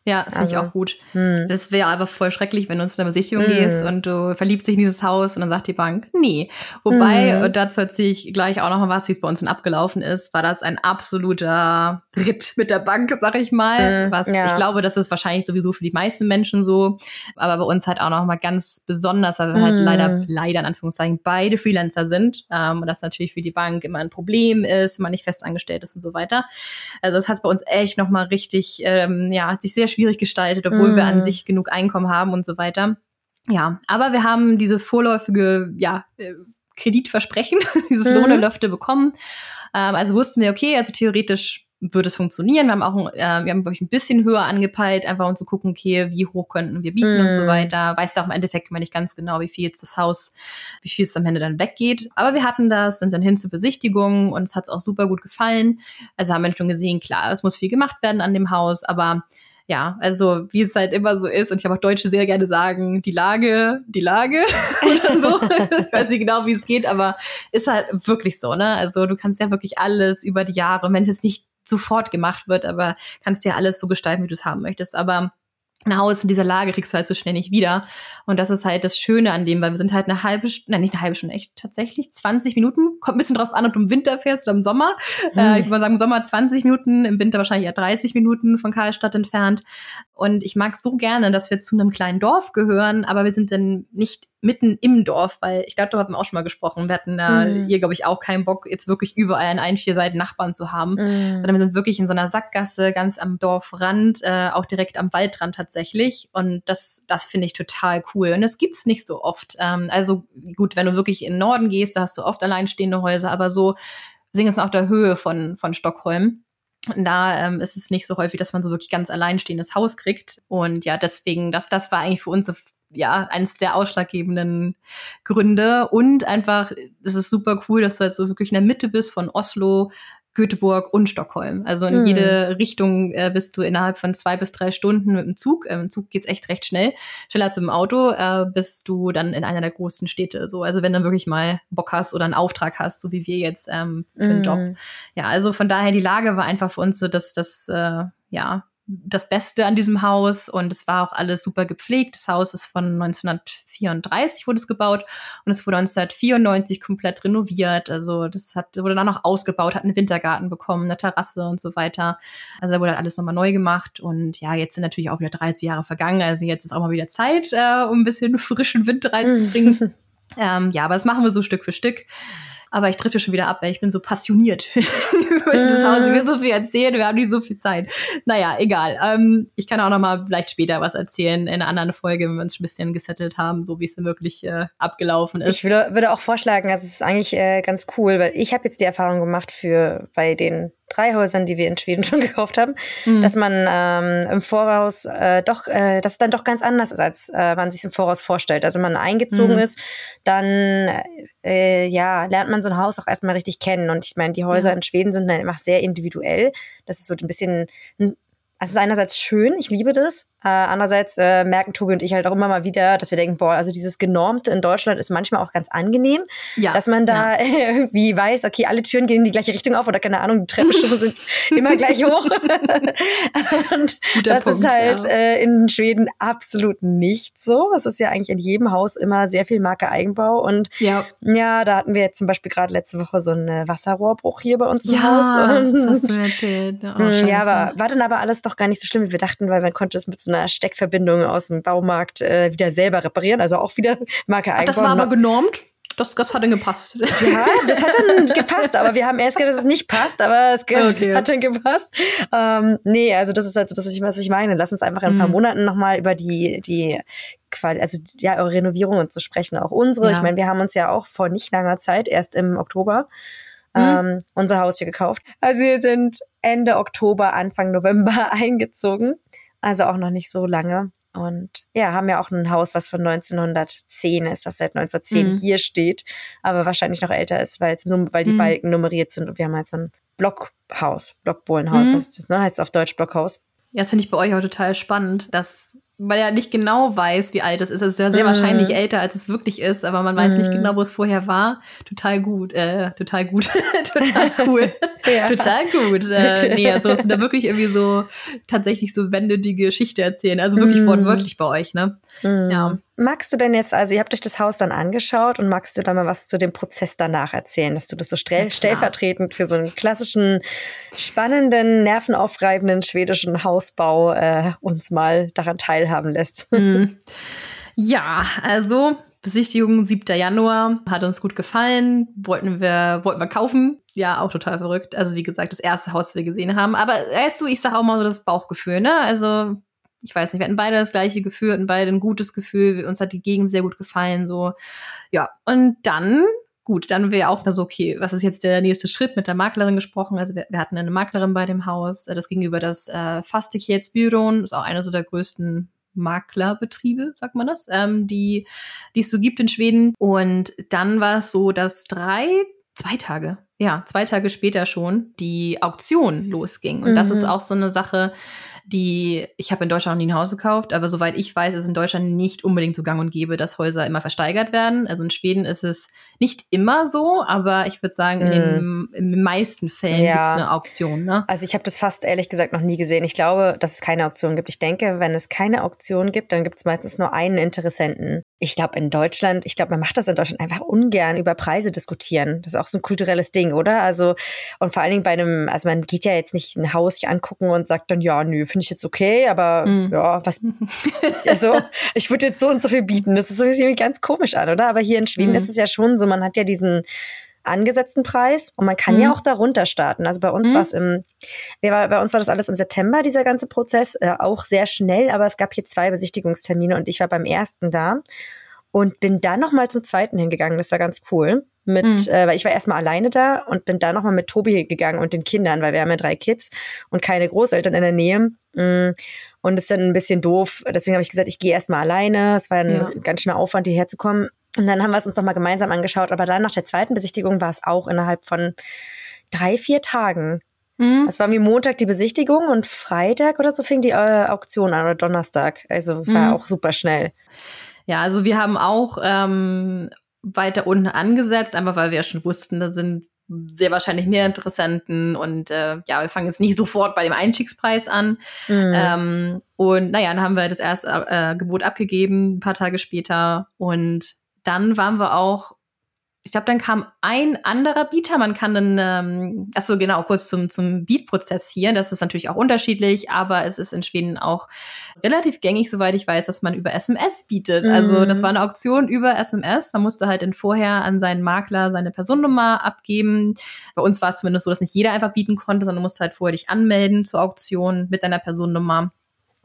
Ja, finde also, ich auch gut. Hm. Das wäre aber voll schrecklich, wenn du zu einer Besichtigung hm. gehst und du verliebst dich in dieses Haus und dann sagt die Bank, nee. Wobei, hm. und dazu erzähle ich gleich auch noch mal was, wie es bei uns dann abgelaufen ist, war das ein absoluter Ritt mit der Bank, sag ich mal. Was ja. ich glaube, das ist wahrscheinlich sowieso für die meisten Menschen so. Aber bei uns halt auch noch mal ganz besonders, weil wir halt leider, leider in Anführungszeichen beide Freelancer sind. Ähm, und das natürlich für die Bank immer ein Problem ist, man nicht festangestellt ist und so weiter. Also das hat bei uns echt noch mal richtig, ähm, ja, hat sich sehr schwierig gestaltet, obwohl mm. wir an Mhm. sich genug Einkommen haben und so weiter. Ja, aber wir haben dieses vorläufige, ja, äh, Kreditversprechen, dieses Mhm. Lohne-Löfte bekommen. Ähm, also wussten wir, okay, also theoretisch würde es funktionieren. Wir haben auch, ein- äh, wir haben, glaube ich, ein bisschen höher angepeilt, einfach um zu gucken, okay, wie hoch könnten wir bieten und so Mm. weiter. Weißt du auch im Endeffekt immer nicht ganz genau, wie viel jetzt das Haus, wie viel es am Ende dann weggeht. Aber wir hatten das, sind dann hin zur Besichtigung und es hat auch super gut gefallen. Also haben wir schon gesehen, klar, es muss viel gemacht werden an dem Haus, aber ja, also wie es halt immer so ist, und ich habe auch Deutsche sehr gerne sagen, die Lage, die Lage oder so. ich weiß nicht genau, wie es geht, aber ist halt wirklich so, ne? Also du kannst ja wirklich alles über die Jahre, wenn es jetzt nicht sofort gemacht wird, aber kannst ja alles so gestalten, wie du es haben möchtest. Aber ein Haus in dieser Lage kriegst du halt so schnell nicht wieder. Und das ist halt das Schöne an dem, weil wir sind halt eine halbe Stunde, nein, nicht eine halbe Stunde, echt tatsächlich 20 Minuten. Kommt ein bisschen drauf an, ob du im Winter fährst oder im Sommer. Äh, ich würde mal sagen, im Sommer 20 Minuten, im Winter wahrscheinlich eher 30 Minuten von Karlstadt entfernt. Und ich mag so gerne, dass wir zu einem kleinen Dorf gehören, aber wir sind dann nicht mitten im Dorf, weil ich glaube, da haben wir auch schon mal gesprochen. Wir hatten da Mhm. hier, glaube ich, auch keinen Bock, jetzt wirklich überall an allen vier Seiten Nachbarn zu haben Mm. sondern wir sind wirklich in so einer Sackgasse, ganz am Dorfrand, äh, auch direkt am Waldrand tatsächlich. Und das, das finde ich total cool. Und das gibt's nicht so oft. Ähm, also gut, wenn du wirklich in den Norden gehst, da hast du oft alleinstehende Häuser, aber so sind es auf der Höhe von, von Stockholm. Da ähm, ist es nicht so häufig, dass man so wirklich ganz alleinstehendes Haus kriegt. Und ja, deswegen, das, das war eigentlich für uns so, ja, eines der ausschlaggebenden Gründe. Und einfach, es ist super cool, dass du halt so wirklich in der Mitte bist von Oslo, Göteborg und Stockholm. Also in Hm. jede Richtung äh, bist du innerhalb von zwei bis drei Stunden mit dem Zug. Ähm, Im Zug geht's echt recht schnell. Schneller als im Auto äh, bist du dann in einer der großen Städte. So, also wenn du wirklich mal Bock hast oder einen Auftrag hast, so wie wir jetzt ähm, für einen. Job. Ja, also von daher die Lage war einfach für uns so, dass das äh, ja das Beste an diesem Haus und es war auch alles super gepflegt. Das Haus ist von 1934 wurde es gebaut und es wurde 1994 komplett renoviert. Also das hat wurde dann noch ausgebaut, hat einen Wintergarten bekommen, eine Terrasse und so weiter. Also da wurde halt alles nochmal neu gemacht und ja, jetzt sind natürlich auch wieder 30 Jahre vergangen. Also jetzt ist auch mal wieder Zeit, äh, um ein bisschen frischen Wind reinzubringen. ähm, ja, aber das machen wir so Stück für Stück. Aber ich drifte schon wieder ab, weil ich bin so passioniert über dieses Haus. Ich will so viel erzählen, wir haben nicht so viel Zeit. Naja, egal. Ähm, ich kann auch noch mal vielleicht später was erzählen in einer anderen Folge, wenn wir uns ein bisschen gesettelt haben, so wie es denn wirklich äh, abgelaufen ist. Ich würde, würde auch vorschlagen, also es ist eigentlich äh, ganz cool, weil ich habe jetzt die Erfahrung gemacht für bei den drei Häusern, die wir in Schweden schon gekauft haben, Mhm. dass man ähm, im Voraus äh, doch, äh, dass es dann doch ganz anders ist, als äh, man sich im Voraus vorstellt. Also wenn man eingezogen Mhm. ist, dann äh, ja lernt man so ein Haus auch erstmal richtig kennen. Und ich meine, die Häuser Ja. in Schweden sind dann einfach sehr individuell. Das ist so ein bisschen ein es ist einerseits schön, ich liebe das. Äh, andererseits äh, merken Tobi und ich halt auch immer mal wieder, dass wir denken, boah, also dieses Genormte in Deutschland ist manchmal auch ganz angenehm, Ja, dass man da irgendwie weiß, okay, alle Türen gehen in die gleiche Richtung auf oder keine Ahnung, die Treppenstufen sind immer gleich hoch. und Guter das Punkt, ist halt ja. äh, in Schweden absolut nicht so. Es ist ja eigentlich in jedem Haus immer sehr viel Marke Eigenbau und Ja, ja, da hatten wir jetzt zum Beispiel gerade letzte Woche so einen Wasserrohrbruch hier bei uns im ja Haus. Und das hast du erzählt. Oh, scheiße. ja, aber war dann aber alles doch gar nicht so schlimm, wie wir dachten, weil man konnte es mit so einer Steckverbindung aus dem Baumarkt äh, wieder selber reparieren. Also auch wieder Marke Ach, das war aber genormt. Das, das hat dann gepasst. ja, das hat dann gepasst, aber wir haben erst gedacht, dass es nicht passt, aber es, Okay. hat dann gepasst. Ähm, nee, also das ist halt so, das ist, was ich meine. Lass uns einfach in ein paar Mhm. Monaten nochmal über die, die Quali also ja, eure Renovierungen zu sprechen, auch unsere. Ja. Ich meine, wir haben uns ja auch vor nicht langer Zeit, erst im Oktober, Mhm. ähm, unser Haus hier gekauft. Also wir sind Ende Oktober, Anfang November eingezogen. Also auch noch nicht so lange. Und ja, haben ja auch ein Haus, was von 1910 ist, was seit 1910 Mhm. hier steht, aber wahrscheinlich noch älter ist, weil, die Mhm. Balken nummeriert sind. Und wir haben halt so ein Blockhaus, Blockbohlenhaus, Mhm. heißt das, ne? heißt auf Deutsch Blockhaus. Ja, das finde ich bei euch auch total spannend, dass weil er nicht genau weiß, wie alt es ist. Es ist ja sehr mm. wahrscheinlich älter, als es wirklich ist, aber man weiß mm. nicht mhm. genau, wo es vorher war. Total gut, äh, total gut, total cool, total gut. Äh, nee, also es sind da wirklich irgendwie so tatsächlich so Wände, die Geschichte erzählen. Also wirklich mm. wortwörtlich bei euch, ne? Mhm. Ja. Magst du denn jetzt, also ihr habt euch das Haus dann angeschaut und magst du da mal was zu dem Prozess danach erzählen, dass du das so stell stellvertretend für so einen klassischen, spannenden, nervenaufreibenden schwedischen Hausbau äh, uns mal daran teilhaben lässt? Mhm. Ja, also Besichtigung 7. Januar hat uns gut gefallen, wollten wir wollten wir kaufen. Ja, auch total verrückt. Also wie gesagt, das erste Haus, das wir gesehen haben, aber weißt du, ich sag auch mal so das Bauchgefühl, ne? Also ich weiß nicht, wir hatten beide das gleiche Gefühl, hatten beide ein gutes Gefühl, uns hat die Gegend sehr gut gefallen, so. Ja, und dann, gut, dann wäre auch so, okay, was ist jetzt der nächste Schritt? Mit der Maklerin gesprochen, also wir, wir hatten eine Maklerin bei dem Haus, äh, das gegenüber das äh, Fastighetsbyrån, ist auch einer so der größten Maklerbetriebe, sagt man das, ähm, die, die es so gibt in Schweden. Und dann war es so, dass drei, zwei Tage, ja, zwei Tage später schon die Auktion losging. Und mhm. das ist auch so eine Sache, die, ich habe in Deutschland noch nie ein Haus gekauft, aber soweit ich weiß, ist in Deutschland nicht unbedingt so gang und gäbe, dass Häuser immer versteigert werden. Also in Schweden ist es nicht immer so, aber ich würde sagen, in, in, den meisten Fällen ja. gibt es eine Auktion. Ne? Also ich habe das fast ehrlich gesagt noch nie gesehen. Ich glaube, dass es keine Auktion gibt. Ich denke, wenn es keine Auktion gibt, dann gibt es meistens nur einen Interessenten. Ich glaube, in Deutschland, ich glaube, man macht das in Deutschland einfach ungern über Preise diskutieren. Das ist auch so ein kulturelles Ding, oder? Also, und vor allen Dingen bei einem, also man geht ja jetzt nicht ein Haus sich angucken und sagt dann, ja, nö, finde ich jetzt okay, aber mm. ja, was, also ich würde jetzt so und so viel bieten. Das ist irgendwie ganz komisch an, oder? Aber hier in Schweden mm. ist es ja schon so, man hat ja diesen angesetzten Preis und man kann mm. ja auch darunter starten. Also bei uns mm. war es im, war, bei uns war das alles im September, dieser ganze Prozess, äh, auch sehr schnell, aber es gab hier zwei Besichtigungstermine und ich war beim ersten da und bin dann nochmal zum zweiten hingegangen. Das war ganz cool mit, mhm. äh, weil ich war erstmal alleine da und bin dann nochmal mit Tobi gegangen und den Kindern, weil wir haben ja drei Kids und keine Großeltern in der Nähe. Mm. Und das ist dann ein bisschen doof. Deswegen habe ich gesagt, ich gehe erstmal alleine. Es war ein ja. ganz schöner Aufwand, hierher zu kommen. Und dann haben wir es uns nochmal gemeinsam angeschaut. Aber dann nach der zweiten Besichtigung war es auch innerhalb von drei, vier Tagen. Mhm. Es war wie Montag die Besichtigung und Freitag oder so fing die äh, Auktion an oder Donnerstag. Also war mhm. auch super schnell. Ja, also wir haben auch ähm, weiter unten angesetzt, einfach weil wir ja schon wussten, da sind sehr wahrscheinlich mehr Interessenten und äh, ja, wir fangen jetzt nicht sofort bei dem Einstiegspreis an. Mhm. Ähm, und naja, dann haben wir das erste äh, Gebot abgegeben, ein paar Tage später. Und dann waren wir auch ich glaube, dann kam ein anderer Bieter. Man kann dann, ähm, achso, genau, kurz zum, zum Beat-Prozess hier. Das ist natürlich auch unterschiedlich, aber es ist in Schweden auch relativ gängig, soweit ich weiß, dass man über SMS bietet. Mhm. Also das war eine Auktion über SMS. Man musste halt dann vorher an seinen Makler seine Personnummer abgeben. Bei uns war es zumindest so, dass nicht jeder einfach bieten konnte, sondern du musst halt vorher dich anmelden zur Auktion mit deiner Personnummer,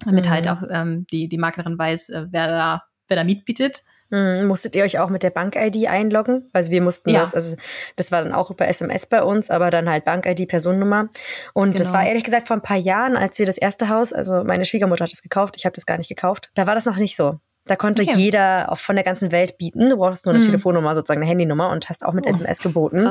damit halt mhm. halt auch ähm, die, die Maklerin weiß, äh, wer da, wer da mitbietet. Mhm. Musstet ihr euch auch mit der Bank-ID einloggen? Also wir mussten ja. das, also das war dann auch über SMS bei uns, aber dann halt Bank-ID, Personennummer. Und genau. das war ehrlich gesagt vor ein paar Jahren, als wir das erste Haus, also meine Schwiegermutter hat das gekauft, ich habe das gar nicht gekauft. Da war das noch nicht so. Da konnte okay. jeder auch von der ganzen Welt bieten. Du brauchst nur eine mhm. Telefonnummer, sozusagen eine Handynummer und hast auch mit oh, SMS geboten.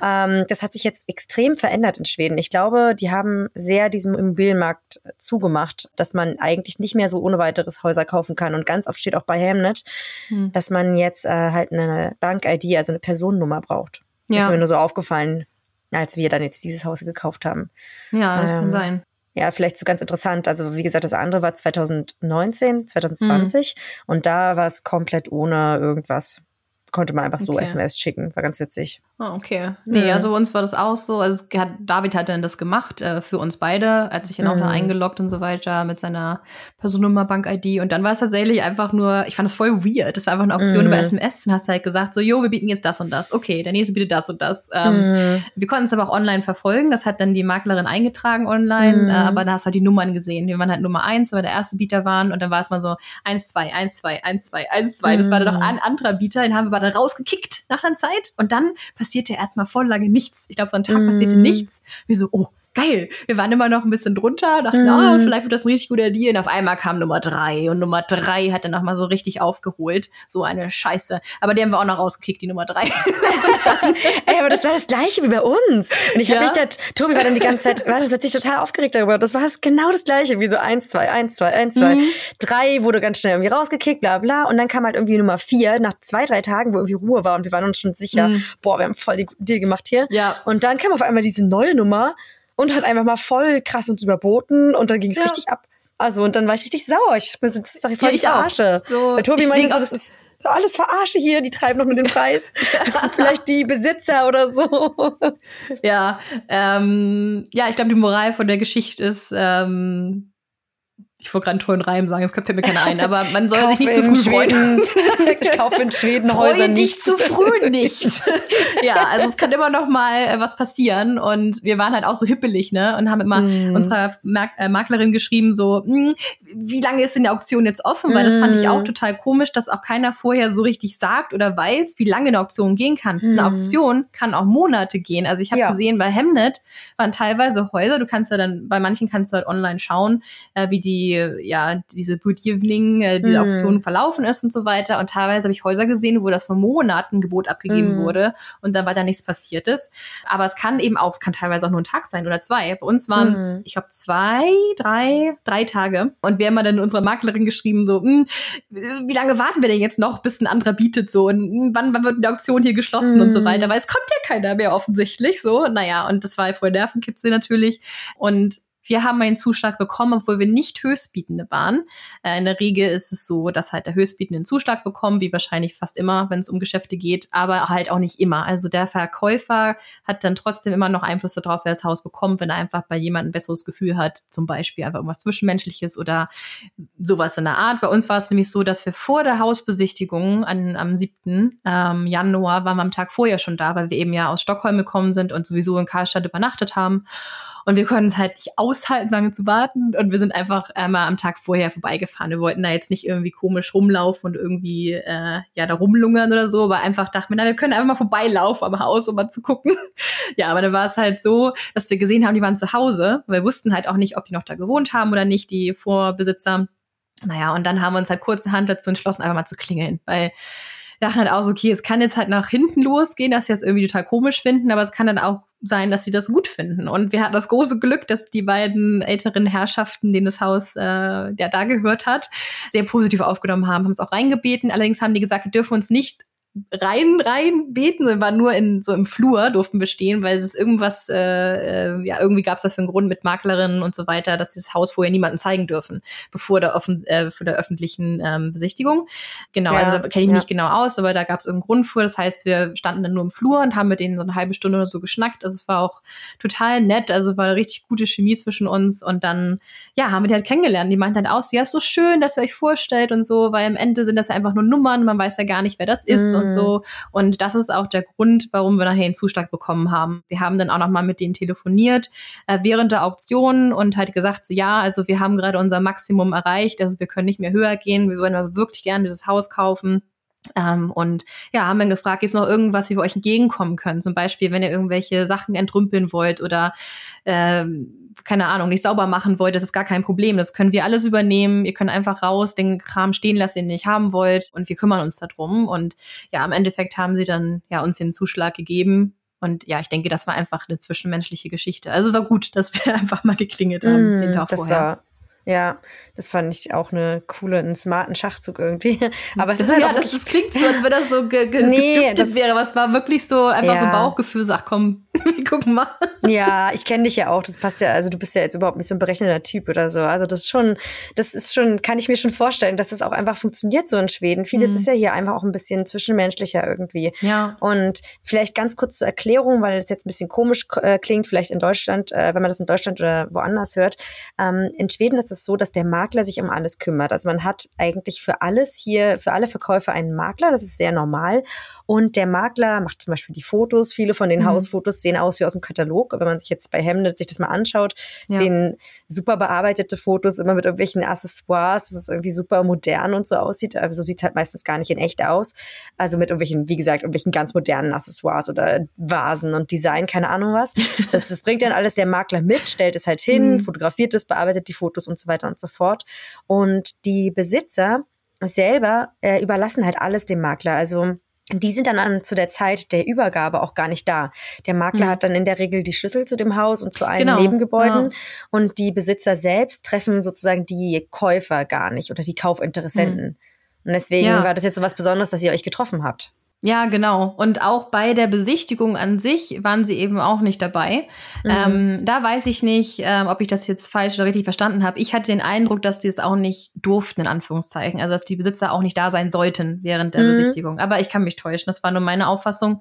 Ähm, das hat sich jetzt extrem verändert in Schweden. Ich glaube, die haben sehr diesen Immobilienmarkt zugemacht, dass man eigentlich nicht mehr so ohne weiteres Häuser kaufen kann. Und ganz oft steht auch bei Hamnet, mhm. dass man jetzt äh, halt eine Bank-ID, also eine Personennummer braucht. Ja. Das ist mir nur so aufgefallen, als wir dann jetzt dieses Haus gekauft haben. Ja, das ähm, kann sein ja, vielleicht so ganz interessant. Also wie gesagt, das andere war 2019, 2020 mhm. und da war es komplett ohne irgendwas. Konnte man einfach so okay. SMS schicken. War ganz witzig. Oh, okay. Nee, ja. also uns war das auch so. Also hat, David hat dann das gemacht äh, für uns beide, Er hat sich dann auch mhm. da eingeloggt und so weiter mit seiner Personnummer, Bank-ID. Und dann war es tatsächlich einfach nur, ich fand das voll weird. Das war einfach eine Auktion mhm. über SMS. Dann hast du halt gesagt, so, jo, wir bieten jetzt das und das. Okay, der nächste bietet das und das. Ähm, mhm. Wir konnten es aber auch online verfolgen. Das hat dann die Maklerin eingetragen online. Mhm. Äh, aber da hast du halt die Nummern gesehen. Wir waren halt Nummer eins, weil der erste Bieter waren. Und dann war es mal so eins, zwei, eins, zwei, eins, zwei, eins, zwei. Das war dann noch mhm. ein anderer Bieter. Den haben wir aber dann rausgekickt nach einer Zeit. Und dann passiert passierte erstmal voll lange nichts. Ich glaube, so ein Tag mm. passierte nichts. Wie so, oh, geil. Wir waren immer noch ein bisschen drunter, dachten, mhm. oh, vielleicht wird das ein richtig guter Deal. Und auf einmal kam Nummer drei und Nummer drei hat dann nochmal so richtig aufgeholt. So eine Scheiße. Aber die haben wir auch noch rausgekickt, die Nummer drei. Ey, aber das war das gleiche wie bei uns. Und ich ja? habe mich da, Tobi war dann die ganze Zeit, war das hat sich total aufgeregt darüber. Das war genau das gleiche, wie so eins, zwei, eins, zwei, eins, zwei. Mhm. Drei wurde ganz schnell irgendwie rausgekickt, bla bla. Und dann kam halt irgendwie Nummer vier nach zwei, drei Tagen, wo irgendwie Ruhe war und wir waren uns schon sicher, mhm. boah, wir haben voll den Deal gemacht hier. Ja. Und dann kam auf einmal diese neue Nummer und hat einfach mal voll krass uns überboten und dann ging es ja. richtig ab. Also und dann war ich richtig sauer. Ich bin so, das ist doch voll ja, die Verarsche. So, Weil Tobi meinte so, das ist alles Verarsche hier, die treiben noch mit dem Preis. Das sind vielleicht die Besitzer oder so. Ja, ähm, ja, ich glaube, die Moral von der Geschichte ist, ähm, ich wollte gerade einen tollen Reim sagen, es fällt mir keiner ein, aber man soll sich nicht zu früh freuen. ich kaufe in Schweden Freu Häuser dich nicht. zu früh nicht. ja, also es kann immer noch mal äh, was passieren und wir waren halt auch so hippelig, ne, und haben immer mm. unserer Mak äh, Maklerin geschrieben so, hm, wie lange ist denn die Auktion jetzt offen, weil das fand ich auch mm. total komisch, dass auch keiner vorher so richtig sagt oder weiß, wie lange eine Auktion gehen kann. Mm. Eine Auktion kann auch Monate gehen. Also ich habe ja. gesehen, bei Hemnet waren teilweise Häuser, du kannst ja dann bei manchen kannst du halt online schauen, äh, wie die ja, diese Budjevling, äh, diese mm. Auktion verlaufen ist und so weiter. Und teilweise habe ich Häuser gesehen, wo das vor Monaten Gebot abgegeben mm. wurde und dann weiter nichts passiert ist. Aber es kann eben auch, es kann teilweise auch nur ein Tag sein oder zwei. Bei uns waren es, mm. ich glaube, zwei, drei, drei Tage. Und wir haben dann unserer Maklerin geschrieben, so, hm, wie lange warten wir denn jetzt noch, bis ein anderer bietet so und hm, wann, wann wird die Auktion hier geschlossen und so mm. weiter. Weil es kommt ja keiner mehr offensichtlich so. Naja, und das war voll Nervenkitzel natürlich. Und wir haben einen Zuschlag bekommen, obwohl wir nicht Höchstbietende waren. Äh, in der Regel ist es so, dass halt der Höchstbietende einen Zuschlag bekommt, wie wahrscheinlich fast immer, wenn es um Geschäfte geht, aber halt auch nicht immer. Also der Verkäufer hat dann trotzdem immer noch Einfluss darauf, wer das Haus bekommt, wenn er einfach bei jemandem ein besseres Gefühl hat, zum Beispiel einfach irgendwas Zwischenmenschliches oder sowas in der Art. Bei uns war es nämlich so, dass wir vor der Hausbesichtigung an, am 7. Ähm, Januar waren wir am Tag vorher schon da, weil wir eben ja aus Stockholm gekommen sind und sowieso in Karlstadt übernachtet haben. Und wir konnten es halt nicht aushalten, lange zu warten. Und wir sind einfach einmal am Tag vorher vorbeigefahren. Wir wollten da jetzt nicht irgendwie komisch rumlaufen und irgendwie äh, ja da rumlungern oder so, aber einfach dachten wir, na, wir können einfach mal vorbeilaufen am Haus, um mal zu gucken. ja, aber dann war es halt so, dass wir gesehen haben, die waren zu Hause. Wir wussten halt auch nicht, ob die noch da gewohnt haben oder nicht, die Vorbesitzer. Naja, und dann haben wir uns halt kurzerhand dazu entschlossen, einfach mal zu klingeln, weil dachten halt auch so, okay, es kann jetzt halt nach hinten losgehen, dass sie das irgendwie total komisch finden, aber es kann dann auch sein, dass sie das gut finden. Und wir hatten das große Glück, dass die beiden älteren Herrschaften, denen das Haus äh, ja da gehört hat, sehr positiv aufgenommen haben, haben es auch reingebeten. Allerdings haben die gesagt, wir dürfen uns nicht rein, rein beten, wir waren nur in so im Flur, durften wir stehen, weil es ist irgendwas, äh, äh ja, irgendwie gab es dafür einen Grund mit Maklerinnen und so weiter, dass sie das Haus vorher niemanden zeigen dürfen, bevor der offen, äh, vor der öffentlichen ähm, Besichtigung. Genau, ja, also da kenne ich ja. mich genau aus, aber da gab es irgendeinen Grund vor. Das heißt, wir standen dann nur im Flur und haben mit denen so eine halbe Stunde oder so geschnackt. Also es war auch total nett, also war eine richtig gute Chemie zwischen uns und dann, ja, haben wir die halt kennengelernt. Die meinten dann aus, ja, ist so schön, dass ihr euch vorstellt und so, weil am Ende sind das ja einfach nur Nummern, man weiß ja gar nicht, wer das ist. Mhm und so. Mhm. Und das ist auch der Grund, warum wir nachher einen Zuschlag bekommen haben. Wir haben dann auch nochmal mit denen telefoniert äh, während der Auktion und halt gesagt, so ja, also wir haben gerade unser Maximum erreicht, also wir können nicht mehr höher gehen, wir würden aber wirklich gerne dieses Haus kaufen. Ähm, und ja, haben dann gefragt, gibt es noch irgendwas, wie wir euch entgegenkommen können? Zum Beispiel, wenn ihr irgendwelche Sachen entrümpeln wollt oder ähm, keine Ahnung, nicht sauber machen wollt, das ist gar kein Problem. Das können wir alles übernehmen. Ihr könnt einfach raus, den Kram stehen lassen, den ihr nicht haben wollt und wir kümmern uns darum. Und ja, im Endeffekt haben sie dann ja uns den Zuschlag gegeben. Und ja, ich denke, das war einfach eine zwischenmenschliche Geschichte. Also war gut, dass wir einfach mal geklingelt haben. Mm, das vorher. war ja, das fand ich auch eine coole, einen smarten Schachzug irgendwie. Aber es ist halt ja, das, das, klingt so, als wenn das so ge ge nee, das wäre, aber es war wirklich so einfach ja. so Bauchgefühl, so, ach komm, wir gucken mal. Ja, ich kenne dich ja auch, das passt ja, also du bist ja jetzt überhaupt nicht so ein berechnender Typ oder so. Also das ist schon, das ist schon, kann ich mir schon vorstellen, dass das auch einfach funktioniert so in Schweden. Vieles mhm. ist ja hier einfach auch ein bisschen zwischenmenschlicher irgendwie. Ja. Und vielleicht ganz kurz zur Erklärung, weil es jetzt ein bisschen komisch äh, klingt, vielleicht in Deutschland, äh, wenn man das in Deutschland oder woanders hört. Ähm, in Schweden ist es so, dass der Makler sich um alles kümmert. Also man hat eigentlich für alles hier, für alle Verkäufer einen Makler, das ist sehr normal. Und der Makler macht zum Beispiel die Fotos. Viele von den mhm. Hausfotos sehen aus wie aus dem Katalog. Wenn man sich jetzt bei Hemnet sich das mal anschaut, Ja. sehen super bearbeitete Fotos immer mit irgendwelchen Accessoires, dass es irgendwie super modern und so aussieht. Aber so sieht es halt meistens gar nicht in echt aus. Also mit irgendwelchen, wie gesagt, irgendwelchen ganz modernen Accessoires oder Vasen und Design, keine Ahnung was. Das, das bringt dann alles der Makler mit, stellt es halt hin, Mhm. fotografiert es, bearbeitet die Fotos und so weiter und so fort. Und die Besitzer selber äh, überlassen halt alles dem Makler. Also die sind dann an, zu der Zeit der Übergabe auch gar nicht da. Der Makler Mhm. hat dann in der Regel die Schlüssel zu dem Haus und zu allen Genau, Nebengebäuden. ja. Und die Besitzer selbst treffen sozusagen die Käufer gar nicht oder die Kaufinteressenten. Und deswegen Ja. war das jetzt so was Besonderes, dass ihr euch getroffen habt. Ja, genau. Und auch bei der Besichtigung an sich waren sie eben auch nicht dabei. Mhm. Ähm, da weiß ich nicht, ähm, ob ich das jetzt falsch oder richtig verstanden habe. Ich hatte den Eindruck, dass die es auch nicht durften, in Anführungszeichen. Also, dass die Besitzer auch nicht da sein sollten während der Mhm. Besichtigung. Aber ich kann mich täuschen. Das war nur meine Auffassung.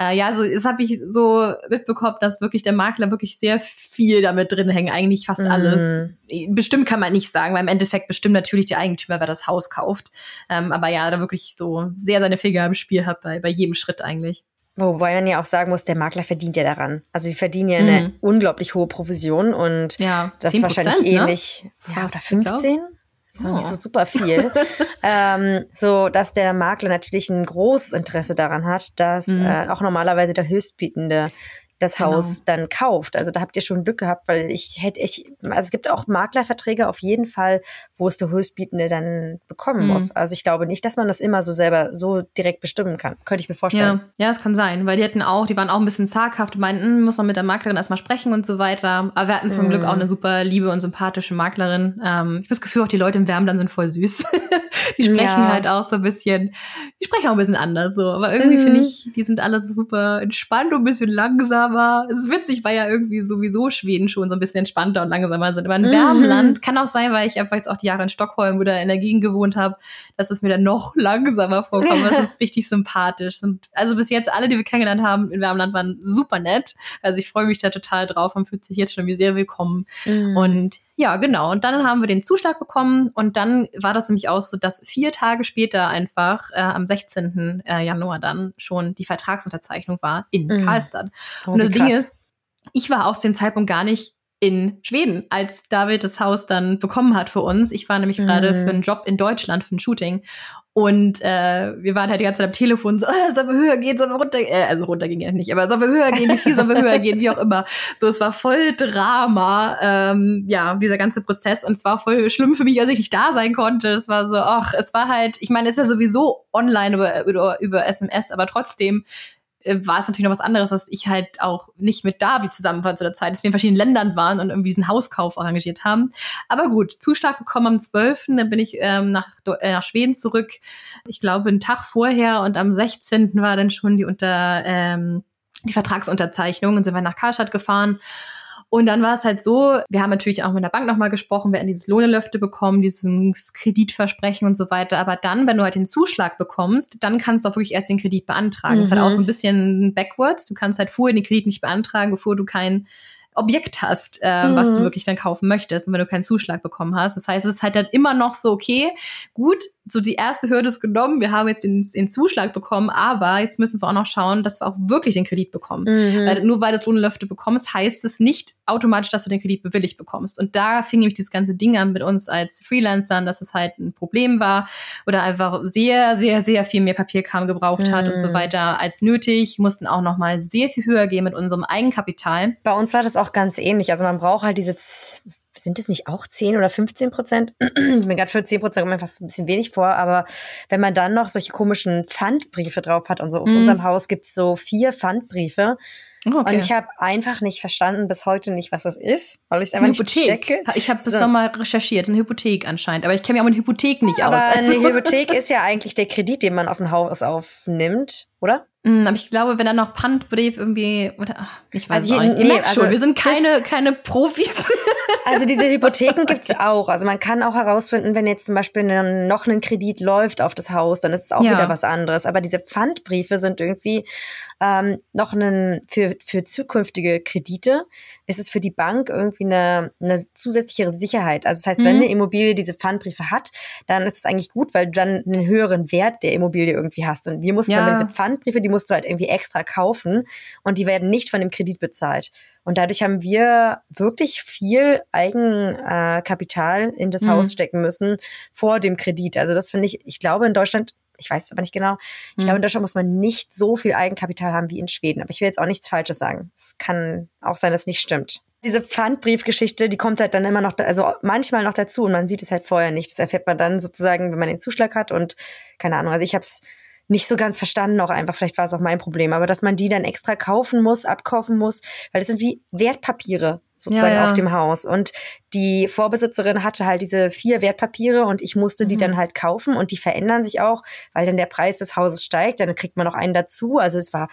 Äh, ja, so, das habe ich so mitbekommen, dass wirklich der Makler wirklich sehr viel damit drin hängt. Eigentlich fast Mhm. alles. Bestimmt kann man nicht sagen, weil im Endeffekt bestimmt natürlich der Eigentümer, wer das Haus kauft. Ähm, aber ja, da wirklich so sehr seine Finger im Spiel hat bei, bei jedem Schritt eigentlich. Wobei man ja auch sagen muss, der Makler verdient ja daran. Also die verdienen ja eine Mhm. unglaublich hohe Provision und Ja, das 10%, wahrscheinlich ne? ähnlich. Ja, oder ich glaub. 15? Das ist auch nicht Oh. so super viel. ähm, so, dass der Makler natürlich ein großes Interesse daran hat, dass Mhm. äh, auch normalerweise der Höchstbietende das Genau. Haus dann kauft. Also da habt ihr schon Glück gehabt, weil ich hätte, ich, also es gibt auch Maklerverträge auf jeden Fall, wo es der Höchstbietende dann bekommen Mhm. muss. Also ich glaube nicht, dass man das immer so selber so direkt bestimmen kann. Könnte ich mir vorstellen. Ja, ja, das kann sein, weil die hatten auch, die waren auch ein bisschen zaghaft und meinten, hm, muss man mit der Maklerin erstmal sprechen und so weiter. Aber wir hatten zum Mhm. Glück auch eine super liebe und sympathische Maklerin. Ähm, ich habe das Gefühl, auch die Leute im Wärmland sind voll süß. die sprechen Ja. halt auch so ein bisschen, die sprechen auch ein bisschen anders so. Aber irgendwie Mhm. finde ich, die sind alle so super entspannt und ein bisschen langsamer. Es ist witzig, weil ja irgendwie sowieso Schweden schon so ein bisschen entspannter und langsamer sind. Aber in Mhm. Wärmland kann auch sein, weil ich einfach jetzt auch die Jahre in Stockholm oder in der Gegend gewohnt habe, dass es mir dann noch langsamer vorkommt. Das ist richtig sympathisch. Und also bis jetzt alle, die wir kennengelernt haben in Wärmland, waren super nett. Also ich freue mich da total drauf und fühlt sich jetzt schon wie sehr willkommen. Mhm. Und ja, genau. Und dann haben wir den Zuschlag bekommen und dann war das nämlich auch so, dass vier Tage später einfach äh, am 16. äh, Januar dann schon die Vertragsunterzeichnung war in Mhm. Karlstad. Oh, und das Ding krass. ist, ich war aus dem Zeitpunkt gar nicht in Schweden, als David das Haus dann bekommen hat für uns. Ich war nämlich gerade Mhm. für einen Job in Deutschland, für ein Shooting. Und äh, wir waren halt die ganze Zeit am Telefon so, äh, sollen wir höher gehen, sollen wir runter äh, Also runter ging ja nicht, aber sollen wir höher gehen, wie viel sollen wir höher gehen, wie auch immer. So, es war voll Drama, ähm, ja, dieser ganze Prozess. Und es war voll schlimm für mich, als ich nicht da sein konnte. Es war so, ach, es war halt, ich meine, es ist ja sowieso online über, über, über SMS, aber trotzdem war es natürlich noch was anderes, dass ich halt auch nicht mit Davi zusammen war zu der Zeit, dass wir in verschiedenen Ländern waren und irgendwie diesen Hauskauf arrangiert haben. Aber gut, Zuschlag bekommen am 12., dann bin ich ähm, nach, äh, nach Schweden zurück. Ich glaube, einen Tag vorher und am 16. war dann schon die unter ähm, die Vertragsunterzeichnung und sind wir nach Karlstadt gefahren. Und dann war es halt so, wir haben natürlich auch mit der Bank nochmal gesprochen, wir hatten dieses Lohnelöfte bekommen, dieses Kreditversprechen und so weiter. Aber dann, wenn du halt den Zuschlag bekommst, dann kannst du auch wirklich erst den Kredit beantragen. Das ist halt Mhm. auch so ein bisschen backwards. Du kannst halt vorher den Kredit nicht beantragen, bevor du kein Objekt hast, äh, was du Mhm. wirklich dann kaufen möchtest und wenn du keinen Zuschlag bekommen hast. Das heißt, es ist halt dann immer noch so, okay, gut, so die erste Hürde ist genommen, wir haben jetzt den, den Zuschlag bekommen, aber jetzt müssen wir auch noch schauen, dass wir auch wirklich den Kredit bekommen. Mhm. Weil nur weil du das Lohnlöfte bekommst, heißt es nicht automatisch, dass du den Kredit bewilligt bekommst. Und da fing nämlich dieses ganze Ding an mit uns als Freelancern, dass es halt ein Problem war oder einfach sehr, sehr, sehr viel mehr Papierkram gebraucht hat und so Mhm. weiter als nötig. Mussten auch noch mal sehr viel höher gehen mit unserem Eigenkapital. Bei uns war das auch ganz ähnlich. Also man braucht halt diese, sind es nicht auch 10 oder 15 Prozent? Ich bin gerade für 10 Prozent kommt mir fast ein bisschen wenig vor, aber wenn man dann noch solche komischen Pfandbriefe drauf hat und so, auf Mhm. unserem Haus gibt's so vier Pfandbriefe okay. und ich habe einfach nicht verstanden bis heute nicht, was das ist, weil ich es eine einfach nicht Hypothek. checke. Ich habe das So. nochmal recherchiert. Ist eine Hypothek anscheinend. Aber ich kenne mich auch mit Hypothek nicht Aber aus. eine Also- Hypothek ist ja eigentlich der Kredit, den man auf ein Haus aufnimmt, oder? Mm, Aber ich glaube, wenn dann noch Pfandbrief irgendwie, oder, ach, ich weiß Also auch hier- nicht. Ihr nee, also schon, wir sind keine, keine Profis. Also diese Hypotheken gibt's auch. Also man kann auch herausfinden, wenn jetzt zum Beispiel noch ein Kredit läuft auf das Haus, dann ist es auch Ja. wieder was anderes. Aber diese Pfandbriefe sind irgendwie ähm, noch einen, für, für zukünftige Kredite ist es für die Bank irgendwie eine, eine zusätzliche Sicherheit. Also das heißt, mhm. wenn eine Immobilie diese Pfandbriefe hat, dann ist es eigentlich gut, weil du dann einen höheren Wert der Immobilie irgendwie hast. Und wir mussten ja. dann diese Pfandbriefe, die musst du halt irgendwie extra kaufen und die werden nicht von dem Kredit bezahlt. Und dadurch haben wir wirklich viel Eigenkapital in das mhm. Haus stecken müssen vor dem Kredit. Also das finde ich, ich glaube in Deutschland ich weiß es aber nicht genau. Ich mhm. glaube, in Deutschland muss man nicht so viel Eigenkapital haben wie in Schweden. Aber ich will jetzt auch nichts Falsches sagen. Es kann auch sein, dass es nicht stimmt. Diese Pfandbriefgeschichte, die kommt halt dann immer noch, also manchmal noch dazu und man sieht es halt vorher nicht. Das erfährt man dann sozusagen, wenn man den Zuschlag hat und keine Ahnung. Also ich habe es nicht so ganz verstanden, auch einfach, vielleicht war es auch mein Problem, aber dass man die dann extra kaufen muss, abkaufen muss, weil das sind wie Wertpapiere sozusagen ja, ja. auf dem Haus. Und die Vorbesitzerin hatte halt diese vier Wertpapiere und ich musste die mhm. dann halt kaufen und die verändern sich auch, weil dann der Preis des Hauses steigt, dann kriegt man noch einen dazu. Also es war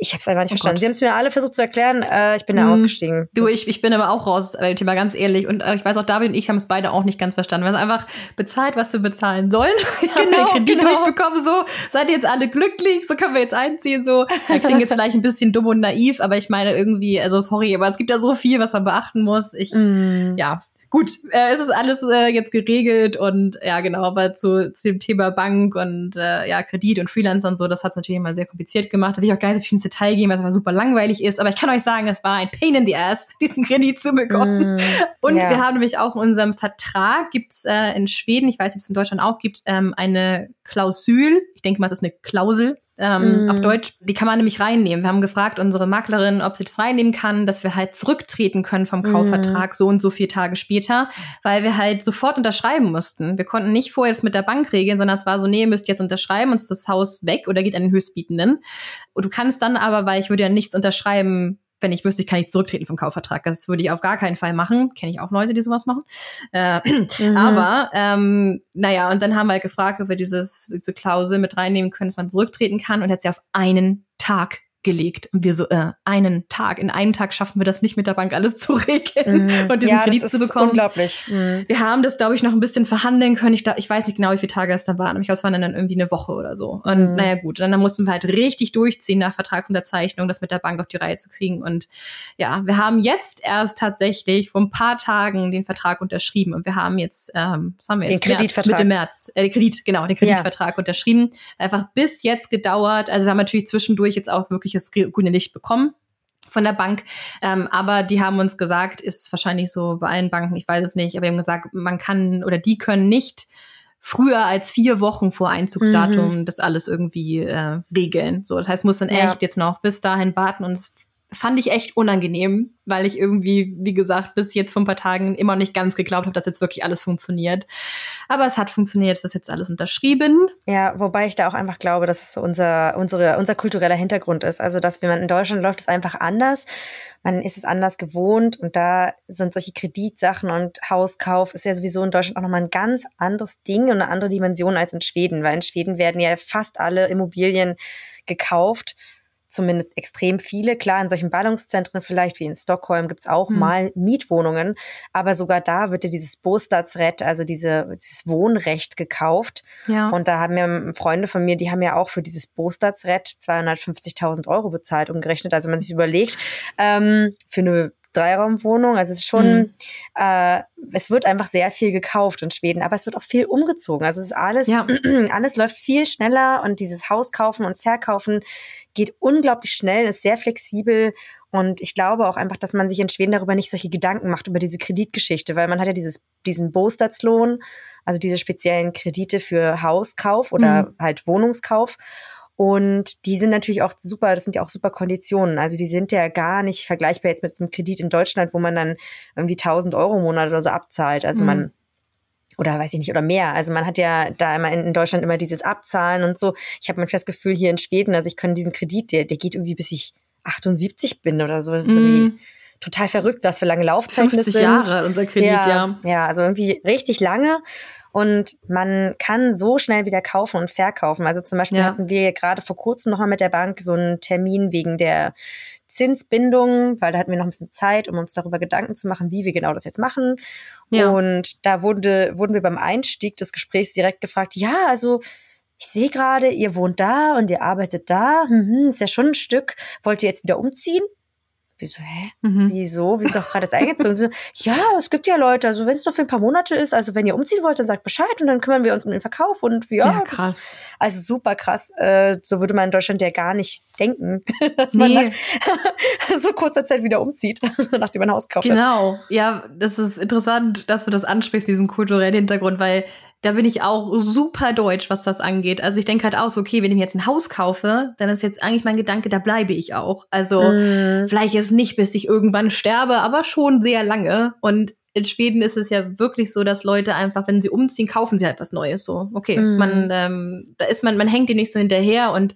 ich habe es einfach nicht oh verstanden. Gott. Sie haben es mir alle versucht zu erklären. Äh, ich bin da hm. ausgestiegen. Du, ich, ich bin aber auch raus bei dem Thema, ganz ehrlich. Und äh, ich weiß auch, David und ich haben es beide auch nicht ganz verstanden. Wir haben einfach bezahlt, was wir bezahlen sollen. Wir genau, den Kredit genau. bekommen. So, seid ihr jetzt alle glücklich? So können wir jetzt einziehen. So, da klingt jetzt vielleicht ein bisschen dumm und naiv, aber ich meine irgendwie, also sorry, aber es gibt ja so viel, was man beachten muss. Ich, mm. ja, gut, äh, es ist alles äh, jetzt geregelt und ja, genau, aber zu, zu dem Thema Bank und äh, ja, Kredit und Freelancer und so, das hat es natürlich immer sehr kompliziert gemacht. Da will ich auch gar nicht so viel ins Detail gehen, weil es aber super langweilig ist. Aber ich kann euch sagen, es war ein Pain in the ass, diesen Kredit zu bekommen. Mm, und yeah. wir haben nämlich auch in unserem Vertrag, gibt's äh, in Schweden, ich weiß nicht, ob es in Deutschland auch gibt, ähm, eine Klausul, ich denke mal, es ist eine Klausel, ähm, mm. auf Deutsch. Die kann man nämlich reinnehmen. Wir haben gefragt unsere Maklerin, ob sie das reinnehmen kann, dass wir halt zurücktreten können vom Kaufvertrag mm. so und so vier Tage später, weil wir halt sofort unterschreiben mussten. Wir konnten nicht vorher das mit der Bank regeln, sondern es war so, nee, ihr müsst jetzt unterschreiben, uns ist das Haus weg oder geht an den Höchstbietenden. Und du kannst dann aber, weil ich würde ja nichts unterschreiben, wenn ich wüsste, ich kann nicht zurücktreten vom Kaufvertrag. Das würde ich auf gar keinen Fall machen. Kenne ich auch Leute, die sowas machen. Äh, mhm. Aber ähm, naja, und dann haben wir halt gefragt, ob wir dieses, diese Klausel mit reinnehmen können, dass man zurücktreten kann und hat sie auf einen Tag gelegt. Und wir so, äh, einen Tag, in einem Tag schaffen wir das nicht mit der Bank alles zu regeln mm. und diesen ja, Kredit zu bekommen. Unglaublich. Mm. Wir haben das, glaube ich, noch ein bisschen verhandeln können. Ich, ich weiß nicht genau, wie viele Tage es da waren, aber ich glaube, es waren dann irgendwie eine Woche oder so. Und mm. naja, gut, dann, dann mussten wir halt richtig durchziehen nach Vertragsunterzeichnung, das mit der Bank auf die Reihe zu kriegen. Und ja, wir haben jetzt erst tatsächlich vor ein paar Tagen den Vertrag unterschrieben und wir haben jetzt, ähm, was haben wir jetzt? Den Kreditvertrag. Mitte März. Äh, den Kredit, genau, den Kreditvertrag ja. unterschrieben. Einfach bis jetzt gedauert. Also wir haben natürlich zwischendurch jetzt auch wirklich das grüne Licht bekommen von der Bank. Ähm, aber die haben uns gesagt, ist wahrscheinlich so bei allen Banken, ich weiß es nicht, aber die haben gesagt, man kann oder die können nicht früher als vier Wochen vor Einzugsdatum mhm. das alles irgendwie äh, regeln. So, das heißt, muss dann ja. echt jetzt noch bis dahin warten und es fand ich echt unangenehm, weil ich irgendwie, wie gesagt, bis jetzt vor ein paar Tagen immer nicht ganz geglaubt habe, dass jetzt wirklich alles funktioniert. Aber es hat funktioniert, es ist jetzt alles unterschrieben. Ja, wobei ich da auch einfach glaube, dass es unser, unsere, unser kultureller Hintergrund ist. Also, dass man in Deutschland läuft es einfach anders. Man ist es anders gewohnt und da sind solche Kreditsachen und Hauskauf ist ja sowieso in Deutschland auch nochmal ein ganz anderes Ding und eine andere Dimension als in Schweden, weil in Schweden werden ja fast alle Immobilien gekauft zumindest extrem viele. Klar, in solchen Ballungszentren vielleicht wie in Stockholm gibt's auch mhm. mal Mietwohnungen, aber sogar da wird ja dieses Bostadsrecht, also diese, dieses Wohnrecht gekauft. Ja. Und da haben ja Freunde von mir, die haben ja auch für dieses Bostadsrecht 250.000 Euro bezahlt, umgerechnet. Also man sich überlegt, ähm, für eine Dreiraumwohnung. Also es ist schon, mhm. äh, es wird einfach sehr viel gekauft in Schweden, aber es wird auch viel umgezogen. Also es ist alles, ja. alles läuft viel schneller und dieses Haus kaufen und verkaufen geht unglaublich schnell, ist sehr flexibel und ich glaube auch einfach, dass man sich in Schweden darüber nicht solche Gedanken macht über diese Kreditgeschichte, weil man hat ja dieses, diesen Bostadslohn, also diese speziellen Kredite für Hauskauf oder mhm. halt Wohnungskauf. Und die sind natürlich auch super, das sind ja auch super Konditionen. Also die sind ja gar nicht vergleichbar jetzt mit einem Kredit in Deutschland, wo man dann irgendwie 1000 Euro im Monat oder so abzahlt. Also mhm. man, oder weiß ich nicht, oder mehr. Also man hat ja da immer in Deutschland immer dieses Abzahlen und so. Ich habe manchmal das Gefühl hier in Schweden, also ich kann diesen Kredit, der, der geht irgendwie bis ich 78 bin oder so. Das ist mhm. irgendwie total verrückt, was für lange Laufzeiten 50 sind. Jahre unser Kredit, ja, ja. Ja, also irgendwie richtig lange. Und man kann so schnell wieder kaufen und verkaufen. Also zum Beispiel ja. hatten wir gerade vor kurzem nochmal mit der Bank so einen Termin wegen der Zinsbindung, weil da hatten wir noch ein bisschen Zeit, um uns darüber Gedanken zu machen, wie wir genau das jetzt machen. Ja. Und da wurde, wurden wir beim Einstieg des Gesprächs direkt gefragt, ja, also ich sehe gerade, ihr wohnt da und ihr arbeitet da. Mhm, ist ja schon ein Stück. Wollt ihr jetzt wieder umziehen? Wieso, hä? Mhm. Wieso? Wir sind doch gerade jetzt eingezogen. So, ja, es gibt ja Leute, also wenn es nur für ein paar Monate ist, also wenn ihr umziehen wollt, dann sagt Bescheid und dann kümmern wir uns um den Verkauf und ja, ja krass. Das, also super krass. Äh, so würde man in Deutschland ja gar nicht denken, dass man nee. nach so kurzer Zeit wieder umzieht, nachdem man ein Haus kauft. Genau. Ja, das ist interessant, dass du das ansprichst, diesen kulturellen Hintergrund, weil da bin ich auch super deutsch, was das angeht. Also ich denke halt auch so, okay, wenn ich mir jetzt ein Haus kaufe, dann ist jetzt eigentlich mein Gedanke, da bleibe ich auch. Also mm. vielleicht ist nicht, bis ich irgendwann sterbe, aber schon sehr lange. Und in Schweden ist es ja wirklich so, dass Leute einfach, wenn sie umziehen, kaufen sie halt was Neues. So, okay, mm. man, ähm, da ist man, man hängt dem nicht so hinterher und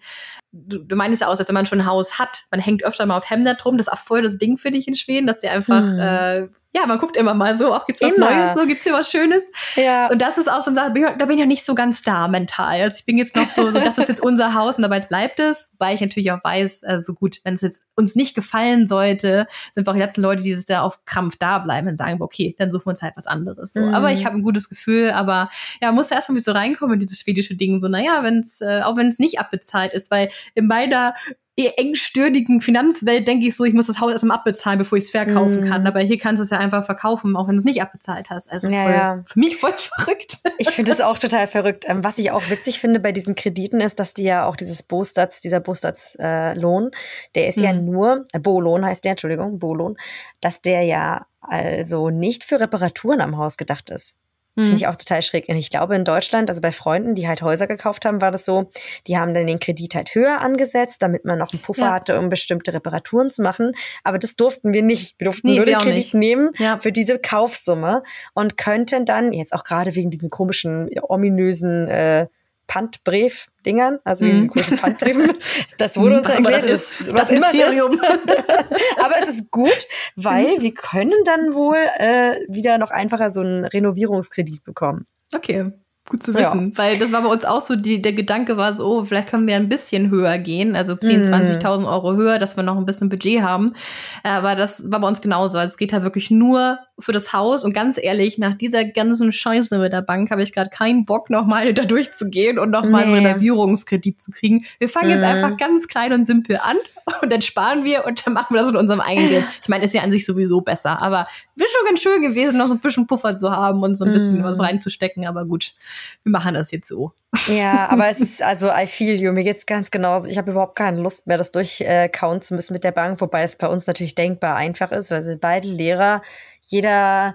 du, du meinst ja aus, als wenn man schon ein Haus hat. Man hängt öfter mal auf Hemdet rum. Das ist auch voll das Ding für dich in Schweden, dass sie einfach mm. äh, ja, man guckt immer mal so, auch gibt's was immer. Neues, so gibt's hier was Schönes. Ja. Und das ist auch so eine Sache, da bin ich ja nicht so ganz da mental. Also ich bin jetzt noch so, so das ist jetzt unser Haus und dabei bleibt es, weil ich natürlich auch weiß, also gut, wenn es jetzt uns nicht gefallen sollte, sind wir auch die letzten Leute, die es da auf Krampf da bleiben und sagen, okay, dann suchen wir uns halt was anderes. So. Mhm. Aber ich habe ein gutes Gefühl, aber ja, muss erstmal so reinkommen in dieses schwedische Ding, so, naja, wenn es, äh, auch wenn es nicht abbezahlt ist, weil in meiner engstirnigen Finanzwelt denke ich so, ich muss das Haus erstmal abbezahlen, bevor ich es verkaufen mm. kann. Aber hier kannst du es ja einfach verkaufen, auch wenn du es nicht abbezahlt hast. Also ja, voll, ja. für mich voll verrückt. Ich finde es auch total verrückt. Ähm, was ich auch witzig finde bei diesen Krediten ist, dass die ja auch dieses Bostats, dieser Bostats-Lohn, äh, der ist mm. ja mhm. nur, äh, Bolohn heißt der, Entschuldigung, Bolohn, dass der ja also nicht für Reparaturen am Haus gedacht ist. Das finde mhm. ich auch total schräg. Und ich glaube, in Deutschland, also bei Freunden, die halt Häuser gekauft haben, war das so, die haben dann den Kredit halt höher angesetzt, damit man noch einen Puffer ja. hatte, um bestimmte Reparaturen zu machen. Aber das durften wir nicht. Wir durften nee, nur den Kredit nicht. nehmen ja. für diese Kaufsumme und könnten dann, jetzt auch gerade wegen diesen komischen, ominösen äh, Pfandbrief-Dingern, also mhm. diesen komischen Pfandbriefen. Das wurde uns erklärt, das ist was Mysterium. Aber es ist gut, weil mhm. wir können dann wohl äh, wieder noch einfacher so einen Renovierungskredit bekommen. Okay. Gut zu wissen, ja. weil das war bei uns auch so, die, der Gedanke war so, oh, vielleicht können wir ein bisschen höher gehen, also 10.000, mm. 20.000 Euro höher, dass wir noch ein bisschen Budget haben. Aber das war bei uns genauso. Also es geht halt wirklich nur für das Haus und ganz ehrlich, nach dieser ganzen Scheiße mit der Bank habe ich gerade keinen Bock, nochmal da durchzugehen und nochmal nee. so einen Erwührungskredit zu kriegen. Wir fangen mm. jetzt mhm. einfach ganz klein und simpel an und dann sparen wir und dann machen wir das mit unserem eigenen Geld. Ich meine, ist ja an sich sowieso besser, aber wäre schon ganz schön gewesen, noch so ein bisschen Puffer zu haben und so ein bisschen mm. was reinzustecken, aber gut wir machen das jetzt so. Ja, aber es ist, also I feel you, mir geht's ganz genauso. Ich habe überhaupt keine Lust mehr, das durchkauen zu müssen mit der Bank, wobei es bei uns natürlich denkbar einfach ist, weil sie beide Lehrer, jeder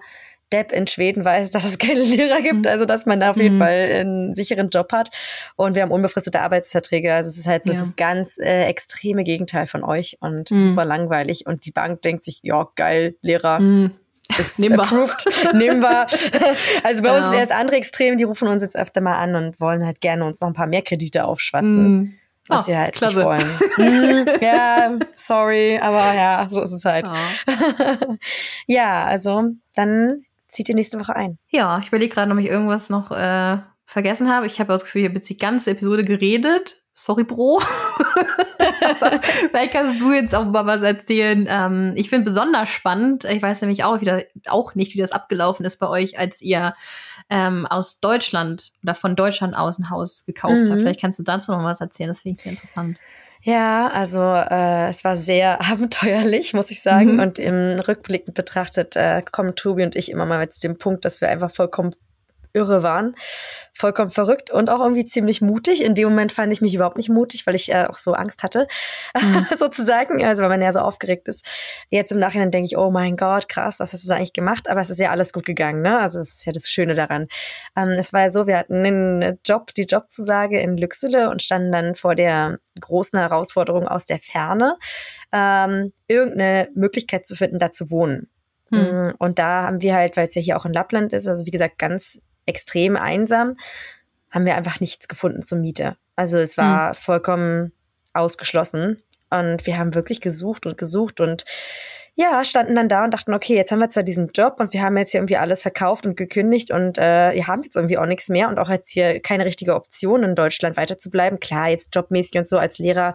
Depp in Schweden weiß, dass es keine Lehrer gibt, also dass man auf jeden mhm. Fall einen sicheren Job hat. Und wir haben unbefristete Arbeitsverträge. Also es ist halt so ja. das ganz äh, extreme Gegenteil von euch und mhm. super langweilig. Und die Bank denkt sich, ja, geil, Lehrer. Mhm ist Nehmen approved. Nehmen wir. Also bei ja. uns ist das andere Extrem, die rufen uns jetzt öfter mal an und wollen halt gerne uns noch ein paar mehr Kredite aufschwatzen. Mm. Was oh, wir halt klasse. nicht wollen. mm, ja, sorry, aber ja, so ist es halt. Oh. ja, also dann zieht ihr nächste Woche ein. Ja, ich überlege gerade, ob ich irgendwas noch äh, vergessen habe. Ich habe das Gefühl, ich habe jetzt die ganze Episode geredet. Sorry, Bro. Vielleicht kannst du jetzt auch mal was erzählen. Ähm, ich finde besonders spannend, ich weiß nämlich auch, wieder, auch nicht, wie das abgelaufen ist bei euch, als ihr ähm, aus Deutschland oder von Deutschland aus ein Haus gekauft mhm. habt. Vielleicht kannst du dazu noch was erzählen, das finde ich sehr interessant. Ja, also äh, es war sehr abenteuerlich, muss ich sagen. Mhm. Und im Rückblick betrachtet äh, kommen Tobi und ich immer mal zu dem Punkt, dass wir einfach vollkommen irre waren. Vollkommen verrückt und auch irgendwie ziemlich mutig. In dem Moment fand ich mich überhaupt nicht mutig, weil ich äh, auch so Angst hatte, mhm. sozusagen. Also weil man ja so aufgeregt ist. Jetzt im Nachhinein denke ich, oh mein Gott, krass, was hast du da eigentlich gemacht? Aber es ist ja alles gut gegangen, ne? Also es ist ja das Schöne daran. Ähm, es war ja so, wir hatten einen Job, die Jobzusage in Lüxele und standen dann vor der großen Herausforderung aus der Ferne, ähm, irgendeine Möglichkeit zu finden, da zu wohnen. Hm. Und da haben wir halt, weil es ja hier auch in Lappland ist, also wie gesagt, ganz extrem einsam, haben wir einfach nichts gefunden zur Miete. Also es war hm. vollkommen ausgeschlossen. Und wir haben wirklich gesucht und gesucht und ja, standen dann da und dachten, okay, jetzt haben wir zwar diesen Job und wir haben jetzt hier irgendwie alles verkauft und gekündigt und äh, wir haben jetzt irgendwie auch nichts mehr und auch jetzt hier keine richtige Option in Deutschland weiterzubleiben. Klar, jetzt jobmäßig und so als Lehrer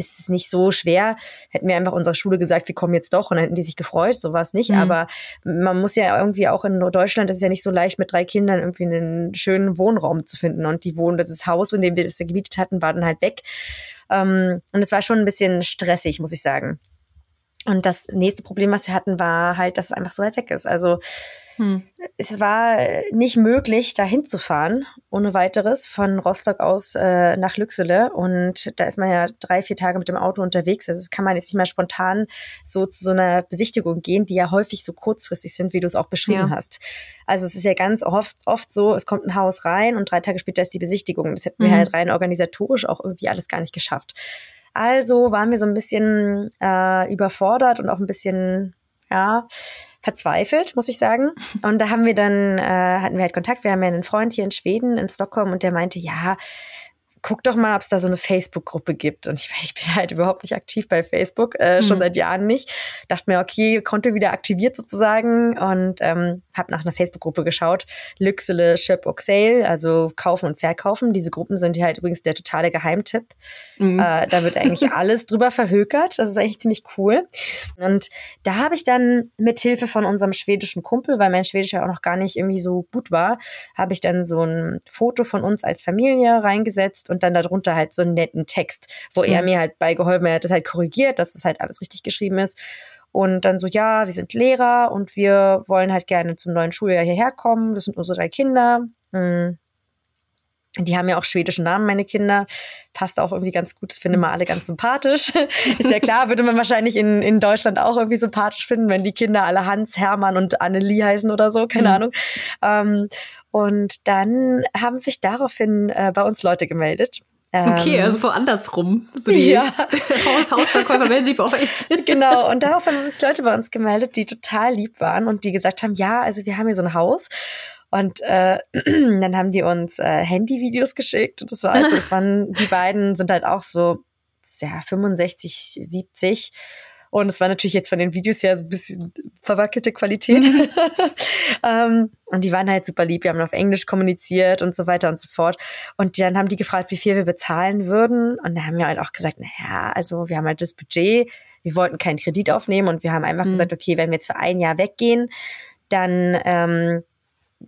ist es nicht so schwer. Hätten wir einfach unserer Schule gesagt, wir kommen jetzt doch und dann hätten die sich gefreut, so war es nicht. Mhm. Aber man muss ja irgendwie auch in Deutschland, das ist ja nicht so leicht mit drei Kindern irgendwie einen schönen Wohnraum zu finden. Und die wohnen, das Haus, in dem wir das ja gemietet hatten, war dann halt weg. Ähm, und es war schon ein bisschen stressig, muss ich sagen. Und das nächste Problem, was wir hatten, war halt, dass es einfach so weit weg ist. Also hm. es war nicht möglich, da hinzufahren, ohne weiteres, von Rostock aus äh, nach Lüxele. Und da ist man ja drei, vier Tage mit dem Auto unterwegs. Also das kann man jetzt nicht mal spontan so zu so einer Besichtigung gehen, die ja häufig so kurzfristig sind, wie du es auch beschrieben ja. hast. Also es ist ja ganz oft, oft so, es kommt ein Haus rein und drei Tage später ist die Besichtigung. Das hätten wir mhm. halt rein organisatorisch auch irgendwie alles gar nicht geschafft. Also waren wir so ein bisschen äh, überfordert und auch ein bisschen, ja, verzweifelt, muss ich sagen. Und da haben wir dann, äh, hatten wir halt Kontakt. Wir haben ja einen Freund hier in Schweden, in Stockholm, und der meinte, ja, guck doch mal, ob es da so eine Facebook-Gruppe gibt. Und ich, ich bin halt überhaupt nicht aktiv bei Facebook, äh, schon mhm. seit Jahren nicht. Dachte mir, okay, Konto wieder aktiviert sozusagen und ähm, habe nach einer Facebook-Gruppe geschaut. Lüxele, Ship, Sale, also kaufen und verkaufen. Diese Gruppen sind halt übrigens der totale Geheimtipp. Mhm. Äh, da wird eigentlich alles drüber verhökert. Das ist eigentlich ziemlich cool. Und da habe ich dann mit Hilfe von unserem schwedischen Kumpel, weil mein Schwedisch ja auch noch gar nicht irgendwie so gut war, habe ich dann so ein Foto von uns als Familie reingesetzt und dann darunter halt so einen netten Text, wo mhm. er mir halt beigeholfen hat, hat das halt korrigiert, dass es halt alles richtig geschrieben ist. Und dann so, ja, wir sind Lehrer und wir wollen halt gerne zum neuen Schuljahr hierher kommen. Das sind unsere drei Kinder. Mhm. Die haben ja auch schwedische Namen, meine Kinder. Passt auch irgendwie ganz gut. Das finden wir alle ganz sympathisch. Ist ja klar, würde man wahrscheinlich in, in Deutschland auch irgendwie sympathisch finden, wenn die Kinder alle Hans, Hermann und Annelie heißen oder so. Keine mhm. Ahnung. Ähm, und dann haben sich daraufhin äh, bei uns Leute gemeldet. Okay, ähm, also woanders rum. So die ja. Haus Hausverkäufer melden sich bei euch. genau, und daraufhin haben sich Leute bei uns gemeldet, die total lieb waren und die gesagt haben, ja, also wir haben hier so ein Haus und äh, dann haben die uns äh, Handyvideos geschickt. Und das war also, das waren, die beiden sind halt auch so ja, 65, 70. Und es war natürlich jetzt von den Videos her so ein bisschen verwackelte Qualität. Mhm. ähm, und die waren halt super lieb. Wir haben auf Englisch kommuniziert und so weiter und so fort. Und dann haben die gefragt, wie viel wir bezahlen würden. Und da haben wir halt auch gesagt, naja, also wir haben halt das Budget. Wir wollten keinen Kredit aufnehmen und wir haben einfach mhm. gesagt, okay, wenn wir jetzt für ein Jahr weggehen, dann ähm,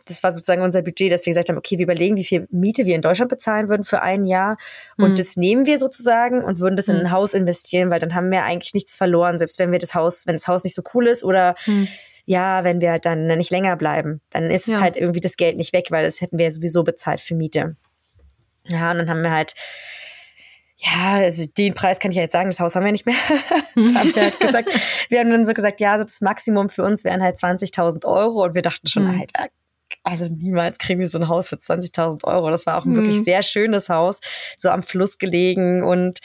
das war sozusagen unser Budget, dass wir gesagt haben, okay, wir überlegen, wie viel Miete wir in Deutschland bezahlen würden für ein Jahr. Und mhm. das nehmen wir sozusagen und würden das in ein mhm. Haus investieren, weil dann haben wir eigentlich nichts verloren, selbst wenn wir das Haus, wenn das Haus nicht so cool ist oder mhm. ja, wenn wir dann nicht länger bleiben, dann ist ja. halt irgendwie das Geld nicht weg, weil das hätten wir sowieso bezahlt für Miete. Ja, und dann haben wir halt ja, also den Preis kann ich ja jetzt sagen, das Haus haben wir nicht mehr. das haben wir halt gesagt. Wir haben dann so gesagt, ja, also das Maximum für uns wären halt 20.000 Euro und wir dachten schon, mhm. Alter, also niemals kriegen wir so ein Haus für 20.000 Euro. Das war auch ein mhm. wirklich sehr schönes Haus, so am Fluss gelegen und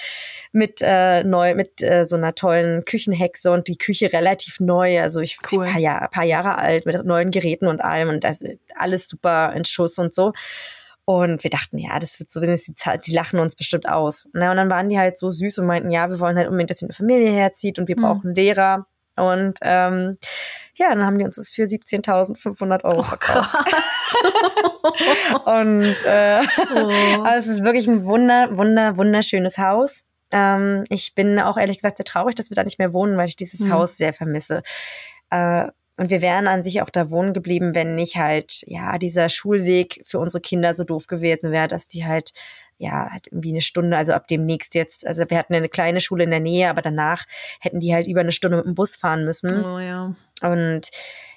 mit äh, neu mit äh, so einer tollen Küchenhexe und die Küche relativ neu, also ich cool. paar, Jahr, paar Jahre alt mit neuen Geräten und allem und das alles super in Schuss und so. Und wir dachten, ja, das wird so, die, die lachen uns bestimmt aus. Na, und dann waren die halt so süß und meinten, ja, wir wollen halt unbedingt, dass die eine Familie herzieht und wir mhm. brauchen Lehrer. Und ähm, ja, dann haben die uns das für 17.500 Euro oh, verkauft. und äh, oh. also es ist wirklich ein wunder, wunder, wunderschönes Haus. Ähm, ich bin auch ehrlich gesagt sehr traurig, dass wir da nicht mehr wohnen, weil ich dieses mhm. Haus sehr vermisse. Äh, und wir wären an sich auch da wohnen geblieben, wenn nicht halt, ja, dieser Schulweg für unsere Kinder so doof gewesen wäre, dass die halt ja, halt irgendwie eine Stunde, also ab demnächst jetzt, also wir hatten eine kleine Schule in der Nähe, aber danach hätten die halt über eine Stunde mit dem Bus fahren müssen. Oh ja. Und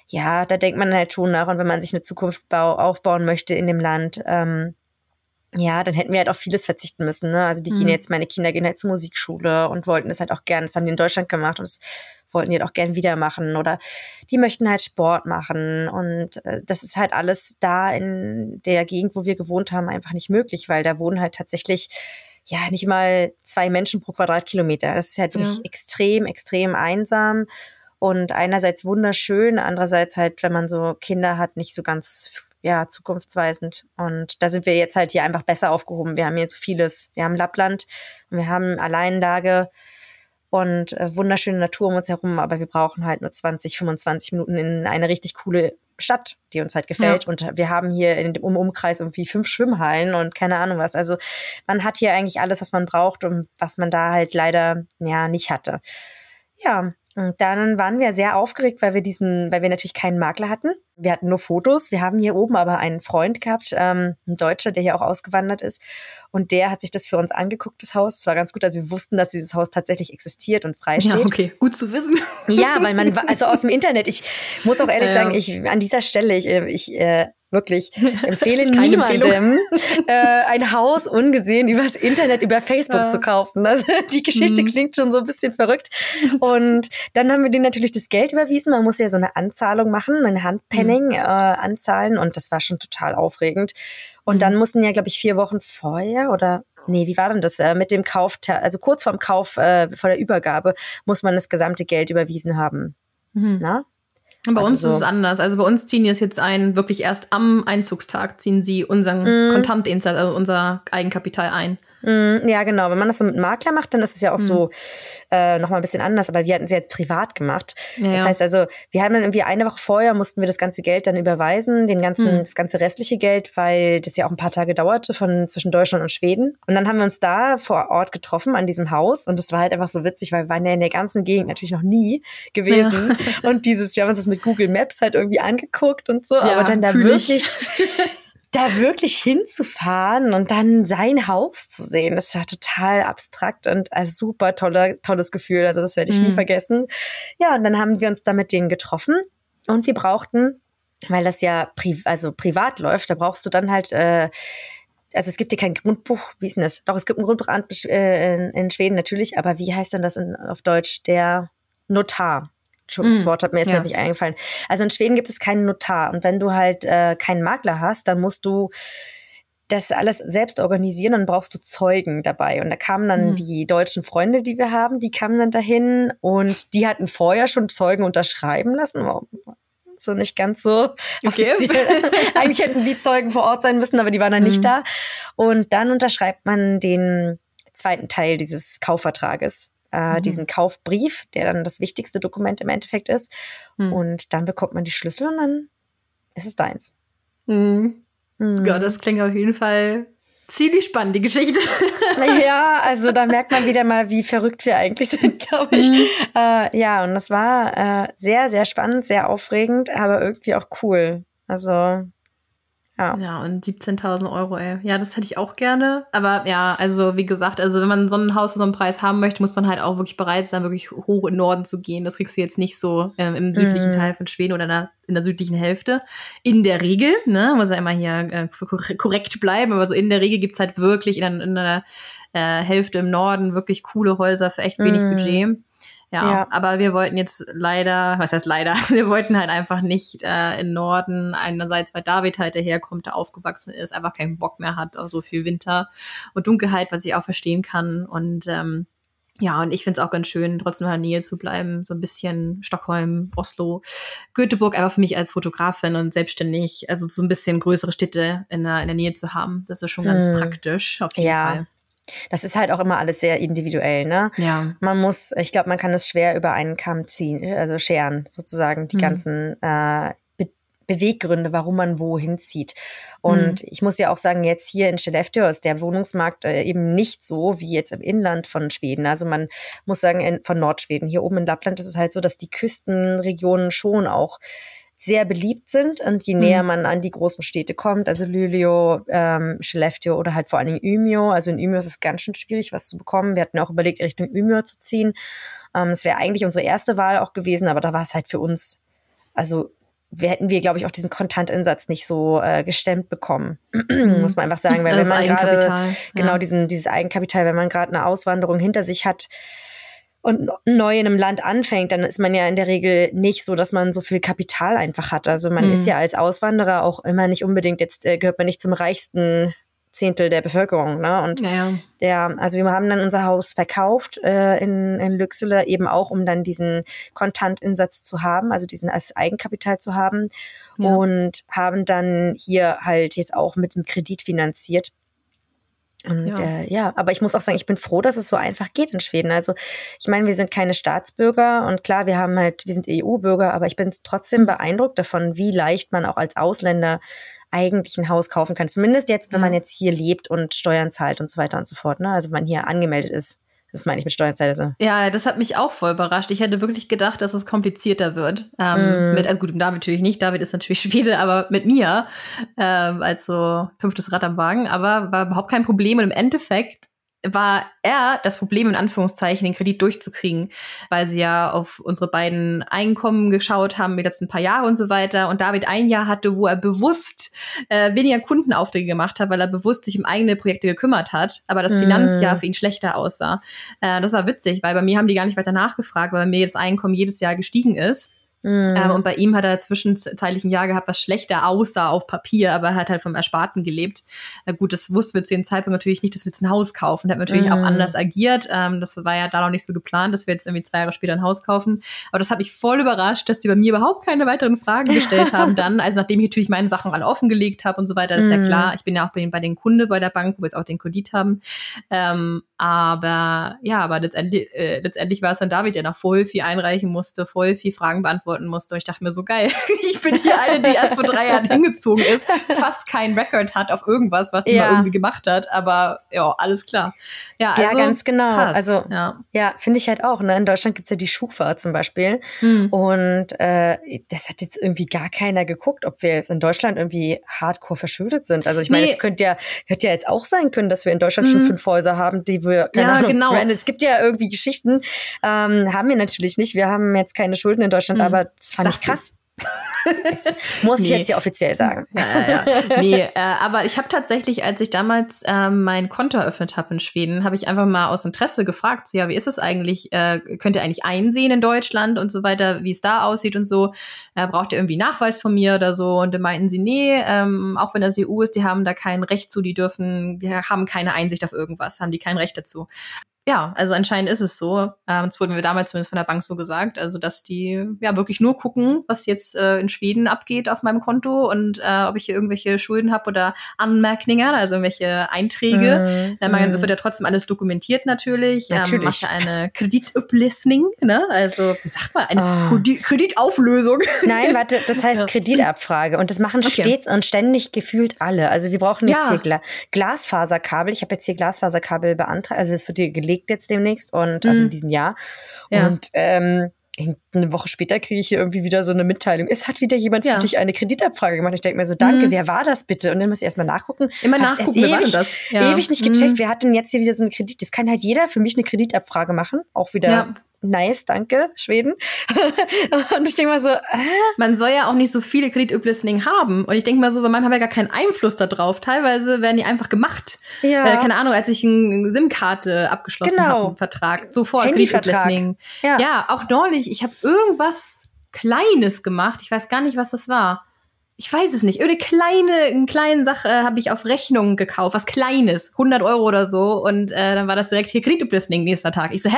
ja, da denkt man halt schon nach. Und wenn man sich eine Zukunft bau, aufbauen möchte in dem Land, ähm, ja, dann hätten wir halt auf vieles verzichten müssen. Ne? Also die mhm. gehen jetzt, meine Kinder gehen halt zur Musikschule und wollten das halt auch gern, das haben die in Deutschland gemacht und das wollten die halt auch gern wieder machen. Oder die möchten halt Sport machen. Und äh, das ist halt alles da in der Gegend, wo wir gewohnt haben, einfach nicht möglich, weil da wohnen halt tatsächlich ja nicht mal zwei Menschen pro Quadratkilometer. Das ist halt wirklich ja. extrem, extrem einsam und einerseits wunderschön, andererseits halt, wenn man so Kinder hat, nicht so ganz ja, zukunftsweisend. Und da sind wir jetzt halt hier einfach besser aufgehoben. Wir haben hier so vieles. Wir haben Lappland und wir haben Alleinlage und äh, wunderschöne Natur um uns herum, aber wir brauchen halt nur 20, 25 Minuten in eine richtig coole Stadt, die uns halt gefällt. Ja. Und wir haben hier in dem Umkreis irgendwie fünf Schwimmhallen und keine Ahnung was. Also man hat hier eigentlich alles, was man braucht und was man da halt leider ja nicht hatte. Ja, und dann waren wir sehr aufgeregt, weil wir diesen, weil wir natürlich keinen Makler hatten. Wir hatten nur Fotos. Wir haben hier oben aber einen Freund gehabt, ähm, ein Deutscher, der hier auch ausgewandert ist. Und der hat sich das für uns angeguckt, das Haus. Es war ganz gut. Also wir wussten, dass dieses Haus tatsächlich existiert und frei steht. Ja, okay, gut zu wissen. Ja, weil man, also aus dem Internet, ich muss auch ehrlich ja. sagen, ich, an dieser Stelle, ich, ich äh, Wirklich. Empfehle niemandem, äh, ein Haus ungesehen übers Internet, über Facebook ja. zu kaufen. Also die Geschichte mhm. klingt schon so ein bisschen verrückt. Und dann haben wir denen natürlich das Geld überwiesen. Man muss ja so eine Anzahlung machen, eine Handpenning mhm. äh, anzahlen. Und das war schon total aufregend. Und mhm. dann mussten ja, glaube ich, vier Wochen vorher oder Nee, wie war denn das? Äh, mit dem Kauf, also kurz vorm Kauf, äh, vor der Übergabe, muss man das gesamte Geld überwiesen haben. Mhm. Na? Bei also uns so. ist es anders. Also bei uns ziehen die es jetzt ein, wirklich erst am Einzugstag ziehen sie unseren mm. Kontantinsatz, also unser Eigenkapital ein. Mm, ja, genau. Wenn man das so mit Makler macht, dann ist es ja auch mm. so äh, nochmal ein bisschen anders. Aber wir hatten es ja jetzt privat gemacht. Ja, das heißt also, wir haben dann irgendwie eine Woche vorher mussten wir das ganze Geld dann überweisen, den ganzen, mm. das ganze restliche Geld, weil das ja auch ein paar Tage dauerte von zwischen Deutschland und Schweden. Und dann haben wir uns da vor Ort getroffen an diesem Haus. Und das war halt einfach so witzig, weil wir waren ja in der ganzen Gegend natürlich noch nie gewesen. Ja. Und dieses, wir haben uns das mit Google Maps halt irgendwie angeguckt und so. Ja, aber dann da wirklich da wirklich hinzufahren und dann sein Haus zu sehen, das war total abstrakt und ein super toller, tolles Gefühl. Also das werde ich mhm. nie vergessen. Ja, und dann haben wir uns da mit denen getroffen und wir brauchten, weil das ja pri also privat läuft, da brauchst du dann halt äh, also es gibt hier kein Grundbuch, wie ist denn das? Doch, es gibt ein Grundbuch äh, in, in Schweden natürlich, aber wie heißt denn das in, auf Deutsch? Der Notar. Das mm, Wort hat mir jetzt ja. nicht eingefallen. Also in Schweden gibt es keinen Notar. Und wenn du halt äh, keinen Makler hast, dann musst du das alles selbst organisieren und brauchst du Zeugen dabei. Und da kamen dann mhm. die deutschen Freunde, die wir haben, die kamen dann dahin und die hatten vorher schon Zeugen unterschreiben lassen. So nicht ganz so okay. Eigentlich hätten die Zeugen vor Ort sein müssen, aber die waren dann mhm. nicht da. Und dann unterschreibt man den zweiten Teil dieses Kaufvertrages äh, mhm. diesen Kaufbrief, der dann das wichtigste Dokument im Endeffekt ist. Mhm. Und dann bekommt man die Schlüssel und dann ist es deins. Mhm. Mhm. Ja, das klingt auf jeden Fall ziemlich spannend, die Geschichte. ja, also da merkt man wieder mal, wie verrückt wir eigentlich sind, glaube ich. Mhm. Äh, ja, und das war äh, sehr, sehr spannend, sehr aufregend, aber irgendwie auch cool. Also ja. ja, und 17.000 Euro, ey. Ja, das hätte ich auch gerne. Aber ja, also wie gesagt, also wenn man so ein Haus für so einen Preis haben möchte, muss man halt auch wirklich bereit sein, wirklich hoch in Norden zu gehen. Das kriegst du jetzt nicht so ähm, im südlichen mhm. Teil von Schweden oder in der, in der, südlichen Hälfte. In der Regel, ne, muss ja immer hier äh, korrekt bleiben, aber so in der Regel gibt's halt wirklich in, in einer äh, Hälfte im Norden wirklich coole Häuser für echt wenig mhm. Budget. Ja, ja, aber wir wollten jetzt leider, was heißt leider, wir wollten halt einfach nicht äh, in Norden, einerseits weil David halt daherkommt, der aufgewachsen ist, einfach keinen Bock mehr hat auf so viel Winter und Dunkelheit, was ich auch verstehen kann. Und ähm, ja, und ich finde es auch ganz schön, trotzdem in der Nähe zu bleiben. So ein bisschen Stockholm, Oslo, Göteborg, einfach für mich als Fotografin und selbstständig, also so ein bisschen größere Städte in der, in der Nähe zu haben. Das ist schon ganz hm. praktisch, auf jeden ja. Fall. Das ist halt auch immer alles sehr individuell, ne? Ja. Man muss, ich glaube, man kann es schwer über einen Kamm ziehen, also scheren, sozusagen, die mhm. ganzen äh, Be Beweggründe, warum man wohin zieht. Und mhm. ich muss ja auch sagen, jetzt hier in Skellefteå ist der Wohnungsmarkt äh, eben nicht so wie jetzt im Inland von Schweden. Also man muss sagen, in, von Nordschweden. Hier oben in Lappland ist es halt so, dass die Küstenregionen schon auch sehr beliebt sind und je näher mhm. man an die großen Städte kommt, also Luleå, ähm, Skellefteå oder halt vor allen Dingen Umeå, also in Umeå ist es ganz schön schwierig, was zu bekommen. Wir hatten auch überlegt, Richtung Umeå zu ziehen. Ähm, es wäre eigentlich unsere erste Wahl auch gewesen, aber da war es halt für uns, also wir hätten wir, glaube ich, auch diesen Kontantinsatz nicht so äh, gestemmt bekommen, muss man einfach sagen, weil das wenn man gerade genau diesen dieses Eigenkapital, wenn man gerade eine Auswanderung hinter sich hat, und neu in einem Land anfängt, dann ist man ja in der Regel nicht so, dass man so viel Kapital einfach hat. Also man mhm. ist ja als Auswanderer auch immer nicht unbedingt, jetzt äh, gehört man nicht zum reichsten Zehntel der Bevölkerung. Ne? Und ja, ja. also wir haben dann unser Haus verkauft äh, in, in Lüxele, eben auch, um dann diesen Kontantinsatz zu haben, also diesen als Eigenkapital zu haben. Ja. Und haben dann hier halt jetzt auch mit dem Kredit finanziert. Und ja. Äh, ja, aber ich muss auch sagen, ich bin froh, dass es so einfach geht in Schweden. Also ich meine, wir sind keine Staatsbürger und klar, wir haben halt, wir sind EU-Bürger, aber ich bin trotzdem beeindruckt davon, wie leicht man auch als Ausländer eigentlich ein Haus kaufen kann. Zumindest jetzt, wenn man jetzt hier lebt und Steuern zahlt und so weiter und so fort. Ne? Also wenn man hier angemeldet ist. Das meine ich mit Steuerzeit. Also. Ja, das hat mich auch voll überrascht. Ich hätte wirklich gedacht, dass es komplizierter wird. Ähm, mm. mit, also gut, mit David natürlich nicht. David ist natürlich Schwede, aber mit mir ähm, als so fünftes Rad am Wagen. Aber war überhaupt kein Problem. Und im Endeffekt war er das Problem, in Anführungszeichen, den Kredit durchzukriegen, weil sie ja auf unsere beiden Einkommen geschaut haben, die letzten paar Jahre und so weiter. Und David ein Jahr hatte, wo er bewusst äh, weniger Kundenaufträge gemacht hat, weil er bewusst sich um eigene Projekte gekümmert hat, aber das Finanzjahr mm. für ihn schlechter aussah. Äh, das war witzig, weil bei mir haben die gar nicht weiter nachgefragt, weil bei mir das Einkommen jedes Jahr gestiegen ist. Mhm. Ähm, und bei ihm hat er zwischenzeitlich ein Jahr gehabt, was schlechter aussah auf Papier, aber er hat halt vom Ersparten gelebt. Äh, gut, das wussten wir zu dem Zeitpunkt natürlich nicht, dass wir jetzt ein Haus kaufen. Er hat natürlich mhm. auch anders agiert. Ähm, das war ja da noch nicht so geplant, dass wir jetzt irgendwie zwei Jahre später ein Haus kaufen. Aber das hat mich voll überrascht, dass die bei mir überhaupt keine weiteren Fragen gestellt haben dann. Also nachdem ich natürlich meine Sachen alle offengelegt habe und so weiter, das ist mhm. ja klar. Ich bin ja auch bei den, bei den Kunde bei der Bank, wo wir jetzt auch den Kredit haben. Ähm, aber ja, aber letztendlich, äh, letztendlich war es dann David, der noch voll viel einreichen musste, voll viel Fragen beantworten musste. Und ich dachte mir so, geil, ich bin hier eine, die erst vor drei Jahren hingezogen ist, fast kein Record hat auf irgendwas, was sie ja. mal irgendwie gemacht hat. Aber ja, alles klar. Ja, also, ja ganz genau. Krass. Also ja, ja finde ich halt auch. Ne? In Deutschland gibt's ja die Schufa zum Beispiel. Mhm. Und äh, das hat jetzt irgendwie gar keiner geguckt, ob wir jetzt in Deutschland irgendwie hardcore verschuldet sind. Also ich meine, nee. es könnte ja, hätte ja jetzt auch sein können, dass wir in Deutschland mhm. schon fünf Häuser haben, die wir für, keine ja, Ahnung, genau. Brand. Es gibt ja irgendwie Geschichten, ähm, haben wir natürlich nicht. Wir haben jetzt keine Schulden in Deutschland, mhm. aber das fand Sagst ich krass. Das muss nee. ich jetzt hier offiziell sagen. Ja, ja. Nee, äh, aber ich habe tatsächlich, als ich damals ähm, mein Konto eröffnet habe in Schweden, habe ich einfach mal aus Interesse gefragt, so, ja, wie ist es eigentlich? Äh, könnt ihr eigentlich einsehen in Deutschland und so weiter, wie es da aussieht und so? Äh, braucht ihr irgendwie Nachweis von mir oder so? Und dann meinten sie, nee, ähm, auch wenn das EU ist, die haben da kein Recht zu, die dürfen, die haben keine Einsicht auf irgendwas, haben die kein Recht dazu ja, also anscheinend ist es so. Ähm, das wurden wir damals zumindest von der Bank so gesagt. Also, dass die ja wirklich nur gucken, was jetzt äh, in Schweden abgeht auf meinem Konto und äh, ob ich hier irgendwelche Schulden habe oder Anmerkungen, also irgendwelche Einträge. Mhm. Dann man, mm. wird ja trotzdem alles dokumentiert natürlich. Ähm, natürlich. Ähm, macht ja eine Kreditupplistning, ne? Also, wie sagt man, eine oh. Kreditauflösung. Nein, warte, das heißt Kreditabfrage. Und das machen okay. stets und ständig gefühlt alle. Also, wir brauchen jetzt ja. hier Gla Glasfaserkabel. Ich habe jetzt hier Glasfaserkabel beantragt. Also, es wird dir gelegt gelegt jetzt demnächst und also in mhm. diesem Jahr. Ja. Und ähm, eine Woche später kriege ich hier irgendwie wieder so eine Mitteilung. Es hat wieder jemand ja. für dich eine Kreditabfrage gemacht. Ich denke mir so, danke, mhm. wer war das bitte? Und dann muss ich erstmal nachgucken. Immer nachgucken, wer ewig, das? Ja. ewig nicht gecheckt. Mhm. Wer hat denn jetzt hier wieder so eine Kredit? Das kann halt jeder für mich eine Kreditabfrage machen. Auch wieder ja nice, danke, Schweden. und ich denke mal so, äh? Man soll ja auch nicht so viele Kreditüblistening haben. Und ich denke mal so, weil man hat ja gar keinen Einfluss darauf. Teilweise werden die einfach gemacht. Ja. Äh, keine Ahnung, als ich eine SIM-Karte abgeschlossen genau. habe, einen Vertrag, sofort Kreditüblistening. Ja. ja, auch neulich, ich habe irgendwas Kleines gemacht. Ich weiß gar nicht, was das war ich weiß es nicht, irgendeine kleine, eine kleine Sache äh, habe ich auf Rechnung gekauft, was Kleines, 100 Euro oder so. Und äh, dann war das direkt hier Kreditüblistening nächster Tag. Ich so, hä?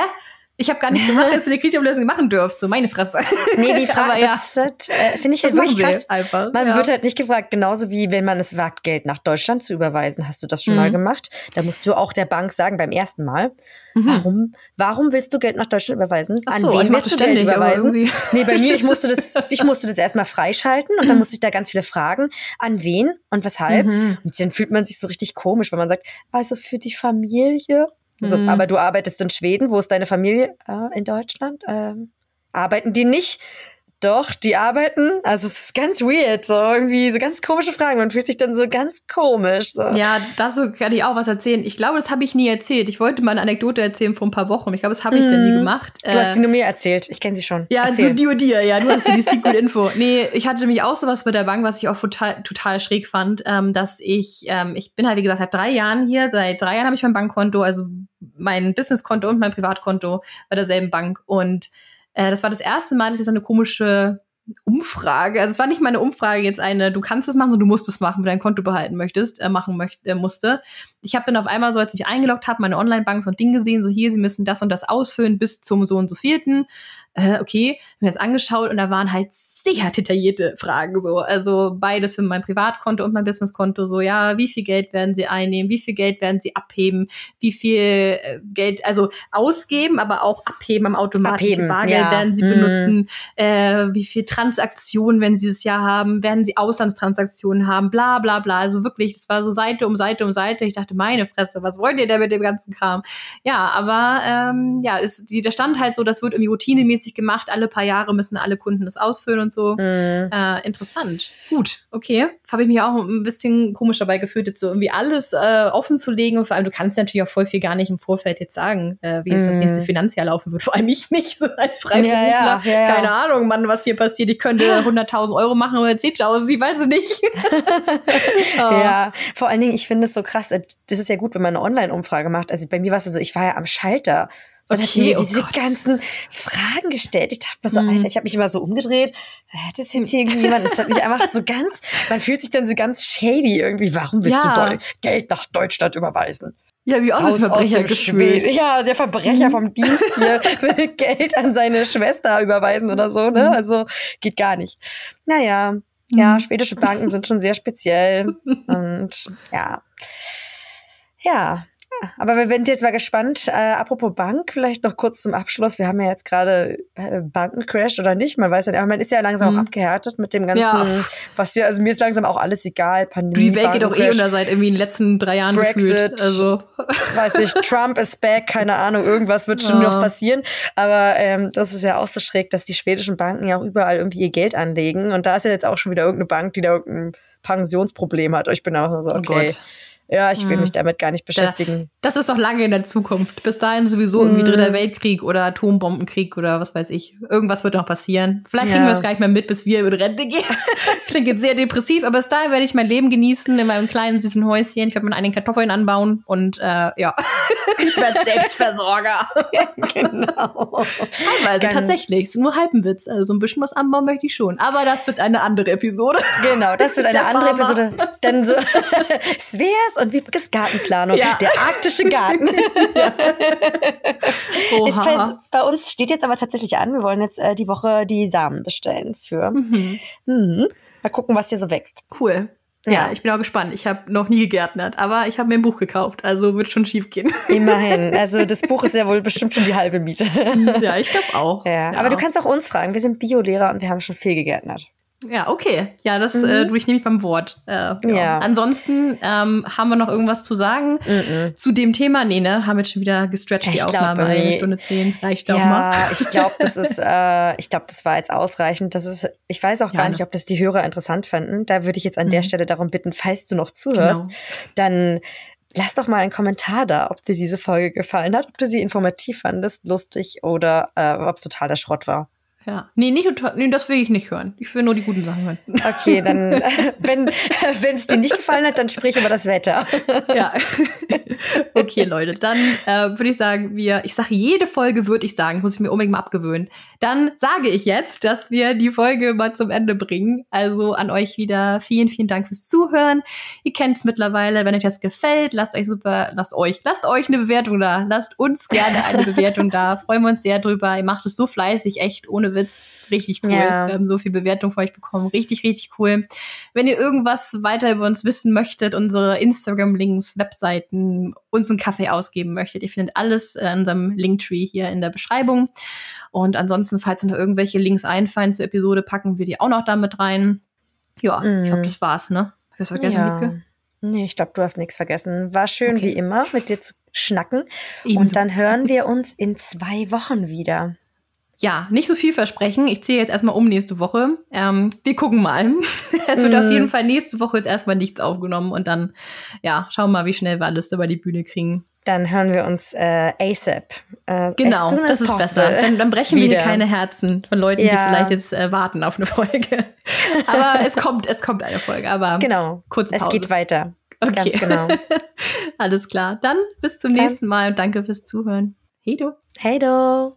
Ich habe gar nicht gesagt, dass ihr eine Kreditablösung machen dürft. So meine Fresse. Nee, die Frage, ja. das äh, finde ich jetzt wirklich krass. Einfach. Man ja. wird halt nicht gefragt, genauso wie wenn man es wagt, Geld nach Deutschland zu überweisen. Hast du das schon mhm. mal gemacht? Da musst du auch der Bank sagen beim ersten Mal, mhm. warum, warum willst du Geld nach Deutschland überweisen? Ach so, An wen willst du Geld überweisen? Nee, bei mir, ich musste das, ich musste das erstmal freischalten und dann musste ich da ganz viele fragen. An wen und weshalb? Mhm. Und dann fühlt man sich so richtig komisch, wenn man sagt, also für die Familie so, mhm. Aber du arbeitest in Schweden, wo ist deine Familie? Äh, in Deutschland? Ähm, arbeiten die nicht? Doch, die arbeiten. Also es ist ganz weird, so irgendwie so ganz komische Fragen. Man fühlt sich dann so ganz komisch. So. Ja, dazu kann ich auch was erzählen. Ich glaube, das habe ich nie erzählt. Ich wollte mal eine Anekdote erzählen vor ein paar Wochen. Ich glaube, das habe ich mhm. dann nie gemacht. Du hast sie nur mir erzählt. Ich kenne sie schon. Ja, Erzähl. du, du dir. Ja, du hast die Secret Info. Nee, ich hatte nämlich auch sowas mit der Bank, was ich auch total, total schräg fand, ähm, dass ich, ähm, ich bin halt, wie gesagt, seit drei Jahren hier. Seit drei Jahren habe ich mein Bankkonto, also mein Businesskonto und mein Privatkonto bei derselben Bank. Und äh, das war das erste Mal, dass ich so eine komische Umfrage, also es war nicht meine Umfrage jetzt eine, du kannst es machen, sondern du musst es machen, wenn du dein Konto behalten möchtest, äh, machen möcht, äh, musste. Ich habe dann auf einmal, so als ich eingeloggt habe, meine Online-Bank so ein Ding gesehen, so hier, sie müssen das und das ausfüllen bis zum so und so vierten. äh, okay, mir das angeschaut und da waren halt sehr detaillierte Fragen so. Also beides für mein Privatkonto und mein Businesskonto. So, ja, wie viel Geld werden sie einnehmen? Wie viel Geld werden sie abheben? Wie viel äh, Geld, also ausgeben, aber auch abheben am automatischen Abheben, Bargeld ja. werden sie Hm. benutzen? Äh, wie viel Transaktionen werden sie dieses Jahr haben? Werden sie Auslandstransaktionen haben? Bla, bla, bla. Also wirklich, das war so Seite um Seite um Seite. Ich dachte, meine Fresse, was wollt ihr denn mit dem ganzen Kram? Ja, aber ähm, ja, ist, die, der stand halt so, das wird irgendwie routinemäßig gemacht. Alle paar Jahre müssen alle Kunden das ausfüllen und so. Mhm. Äh, interessant. Gut, okay. Habe ich mich auch ein bisschen komisch dabei gefühlt, jetzt so irgendwie alles äh, offen zu legen. Und vor allem, du kannst natürlich auch voll viel gar nicht im Vorfeld jetzt sagen, äh, wie jetzt das Mhm. nächste Finanzjahr laufen wird. Vor allem ich nicht, so als Freiberufler. Ja, ja, ja, ja. Keine Ahnung, Mann, was hier passiert. Ich könnte 100.000 Euro machen oder 10.000, ich weiß es nicht. Oh. Ja, vor allen Dingen, ich finde es so krass. äh, Das ist ja gut, wenn man eine Online-Umfrage macht. Also bei mir war es so, ich war ja am Schalter. Und hat Okay, mir oh diese Gott. ganzen Fragen gestellt. Ich dachte mir so, Mhm. Alter, ich habe mich immer so umgedreht. Hätte es jetzt hier irgendjemand? Das hat mich einfach so ganz, man fühlt sich dann so ganz shady irgendwie. Warum willst Ja. du Geld nach Deutschland überweisen? Ja, wie Raus aus Verbrecher. Schweden. Ja, der Verbrecher vom Dienst hier will Geld an seine Schwester überweisen oder so, ne? Also geht gar nicht. Naja, ja, schwedische Banken sind schon sehr speziell und ja. Ja. Aber wir sind jetzt mal gespannt. Äh, apropos Bank, vielleicht noch kurz zum Abschluss. Wir haben ja jetzt gerade äh, Bankencrash oder nicht. Man weiß ja aber man ist ja langsam Mhm. auch abgehärtet mit dem ganzen, Ja. was ja, also mir ist langsam auch alles egal. Pandemie, Die Welt geht auch eh unter seit irgendwie in den letzten drei Jahren Brexit. gefühlt. Also, weiß ich, Trump ist back, keine Ahnung, irgendwas wird schon Ja. noch passieren. Aber ähm, das ist ja auch so schräg, dass die schwedischen Banken ja auch überall irgendwie ihr Geld anlegen. Und da ist ja jetzt auch schon wieder irgendeine Bank, die da irgendein Pensionsproblem hat. Und ich bin auch so, Oh okay. Gott. Ja, ich will Hm. mich damit gar nicht beschäftigen. das ist doch lange in der Zukunft. Bis dahin sowieso irgendwie Mhm. Dritter Weltkrieg oder Atombombenkrieg oder was weiß ich. Irgendwas wird noch passieren. Vielleicht kriegen Ja. wir es gar nicht mehr mit, bis wir in Rente gehen. Klingt jetzt sehr depressiv, aber bis dahin werde ich mein Leben genießen in meinem kleinen süßen Häuschen. Ich werde meine eigenen Kartoffeln anbauen und äh, ja, ich werde Selbstversorger. genau. Teilweise Ganz- tatsächlich. Ist Nur halben Witz. Also ein bisschen was anbauen möchte ich schon. Aber das wird eine andere Episode. Genau, das wird eine Der andere Farmer. Episode. Dann so Svers und Wiebkes Gartenplanung. Ja. Der arktische Garten. Bei, bei uns steht jetzt aber tatsächlich an, wir wollen jetzt äh, die Woche die Samen bestellen für. Mhm. Mhm. Mal gucken, was hier so wächst. Cool. Ja, Ja. ich bin auch gespannt. Ich habe noch nie gegärtnert, aber ich habe mir ein Buch gekauft, also wird schon schief gehen. Immerhin. Also das Buch ist ja wohl bestimmt schon die halbe Miete. ja, ich glaube auch. Ja. Aber du kannst auch uns fragen. Wir sind Biolehrer und wir haben schon viel gegärtnert. Ja, okay. Ja, das äh, tue ich nämlich beim Wort. Äh, ja. Ja. Ansonsten ähm, haben wir noch irgendwas zu sagen zu dem Thema? Nee, ne? Haben wir jetzt schon wieder gestretcht, die Ich glaub, Aufnahme. Eine nee. Stunde zehn. Reicht auch mal. Ja, ich glaube, das ist, äh, ich glaube, das war jetzt ausreichend. Das ist, ich weiß auch Ja, gar nicht, ne? ob das die Hörer interessant fanden. Da würde ich jetzt an der Mhm. Stelle darum bitten, falls du noch zuhörst, Genau. dann lass doch mal einen Kommentar da, ob dir diese Folge gefallen hat, ob du sie informativ fandest, lustig oder äh, ob es totaler Schrott war. Ja. Nee, nicht, nee, das will ich nicht hören. Ich will nur die guten Sachen hören. Okay, dann, wenn wenn es dir nicht gefallen hat, dann sprich über das Wetter. ja. okay, Leute, dann äh, würde ich sagen, wir, ich sage jede Folge würde ich sagen, muss ich mir unbedingt mal abgewöhnen. Dann sage ich jetzt, dass wir die Folge mal zum Ende bringen. Also an euch wieder vielen, vielen Dank fürs Zuhören. Ihr kennt es mittlerweile, wenn euch das gefällt, lasst euch super, lasst euch, lasst euch eine Bewertung da. Lasst uns gerne eine Bewertung da. Freuen wir uns sehr drüber. Ihr macht es so fleißig, echt ohne Witz. Richtig cool. Ja. Wir haben so viel Bewertung von euch bekommen. Richtig, richtig cool. Wenn ihr irgendwas weiter über uns wissen möchtet, unsere Instagram-Links, Webseiten, uns einen Kaffee ausgeben möchtet, ihr findet alles in unserem Linktree hier in der Beschreibung. Und ansonsten, falls noch irgendwelche Links einfallen zur Episode, packen wir die auch noch damit rein. Ja, ich Mhm. glaube, das war's, ne? Hab ich vergessen, ja. Wiebke? Nee, ich glaube, du hast nichts vergessen. War schön Okay. wie immer, mit dir zu schnacken. Ebenso. Und dann hören wir uns in zwei Wochen wieder. Ja, nicht so viel versprechen. Ich zähle jetzt erstmal um nächste Woche. Ähm, wir gucken mal. es wird Mm. auf jeden Fall nächste Woche jetzt erstmal nichts aufgenommen und dann, ja, schauen wir mal, wie schnell wir alles über die Bühne kriegen. Dann hören wir uns äh, ASAP. Äh, Genau, das ist besser. Dann, dann brechen wir Wieder. keine Herzen von Leuten, die Ja. vielleicht jetzt äh, warten auf eine Folge. aber es kommt, es kommt eine Folge. Aber Genau. kurze Es Pause. geht weiter. Okay. Ganz genau. Alles klar. Dann bis zum Dann- nächsten Mal und danke fürs Zuhören. Hey du. Hey do.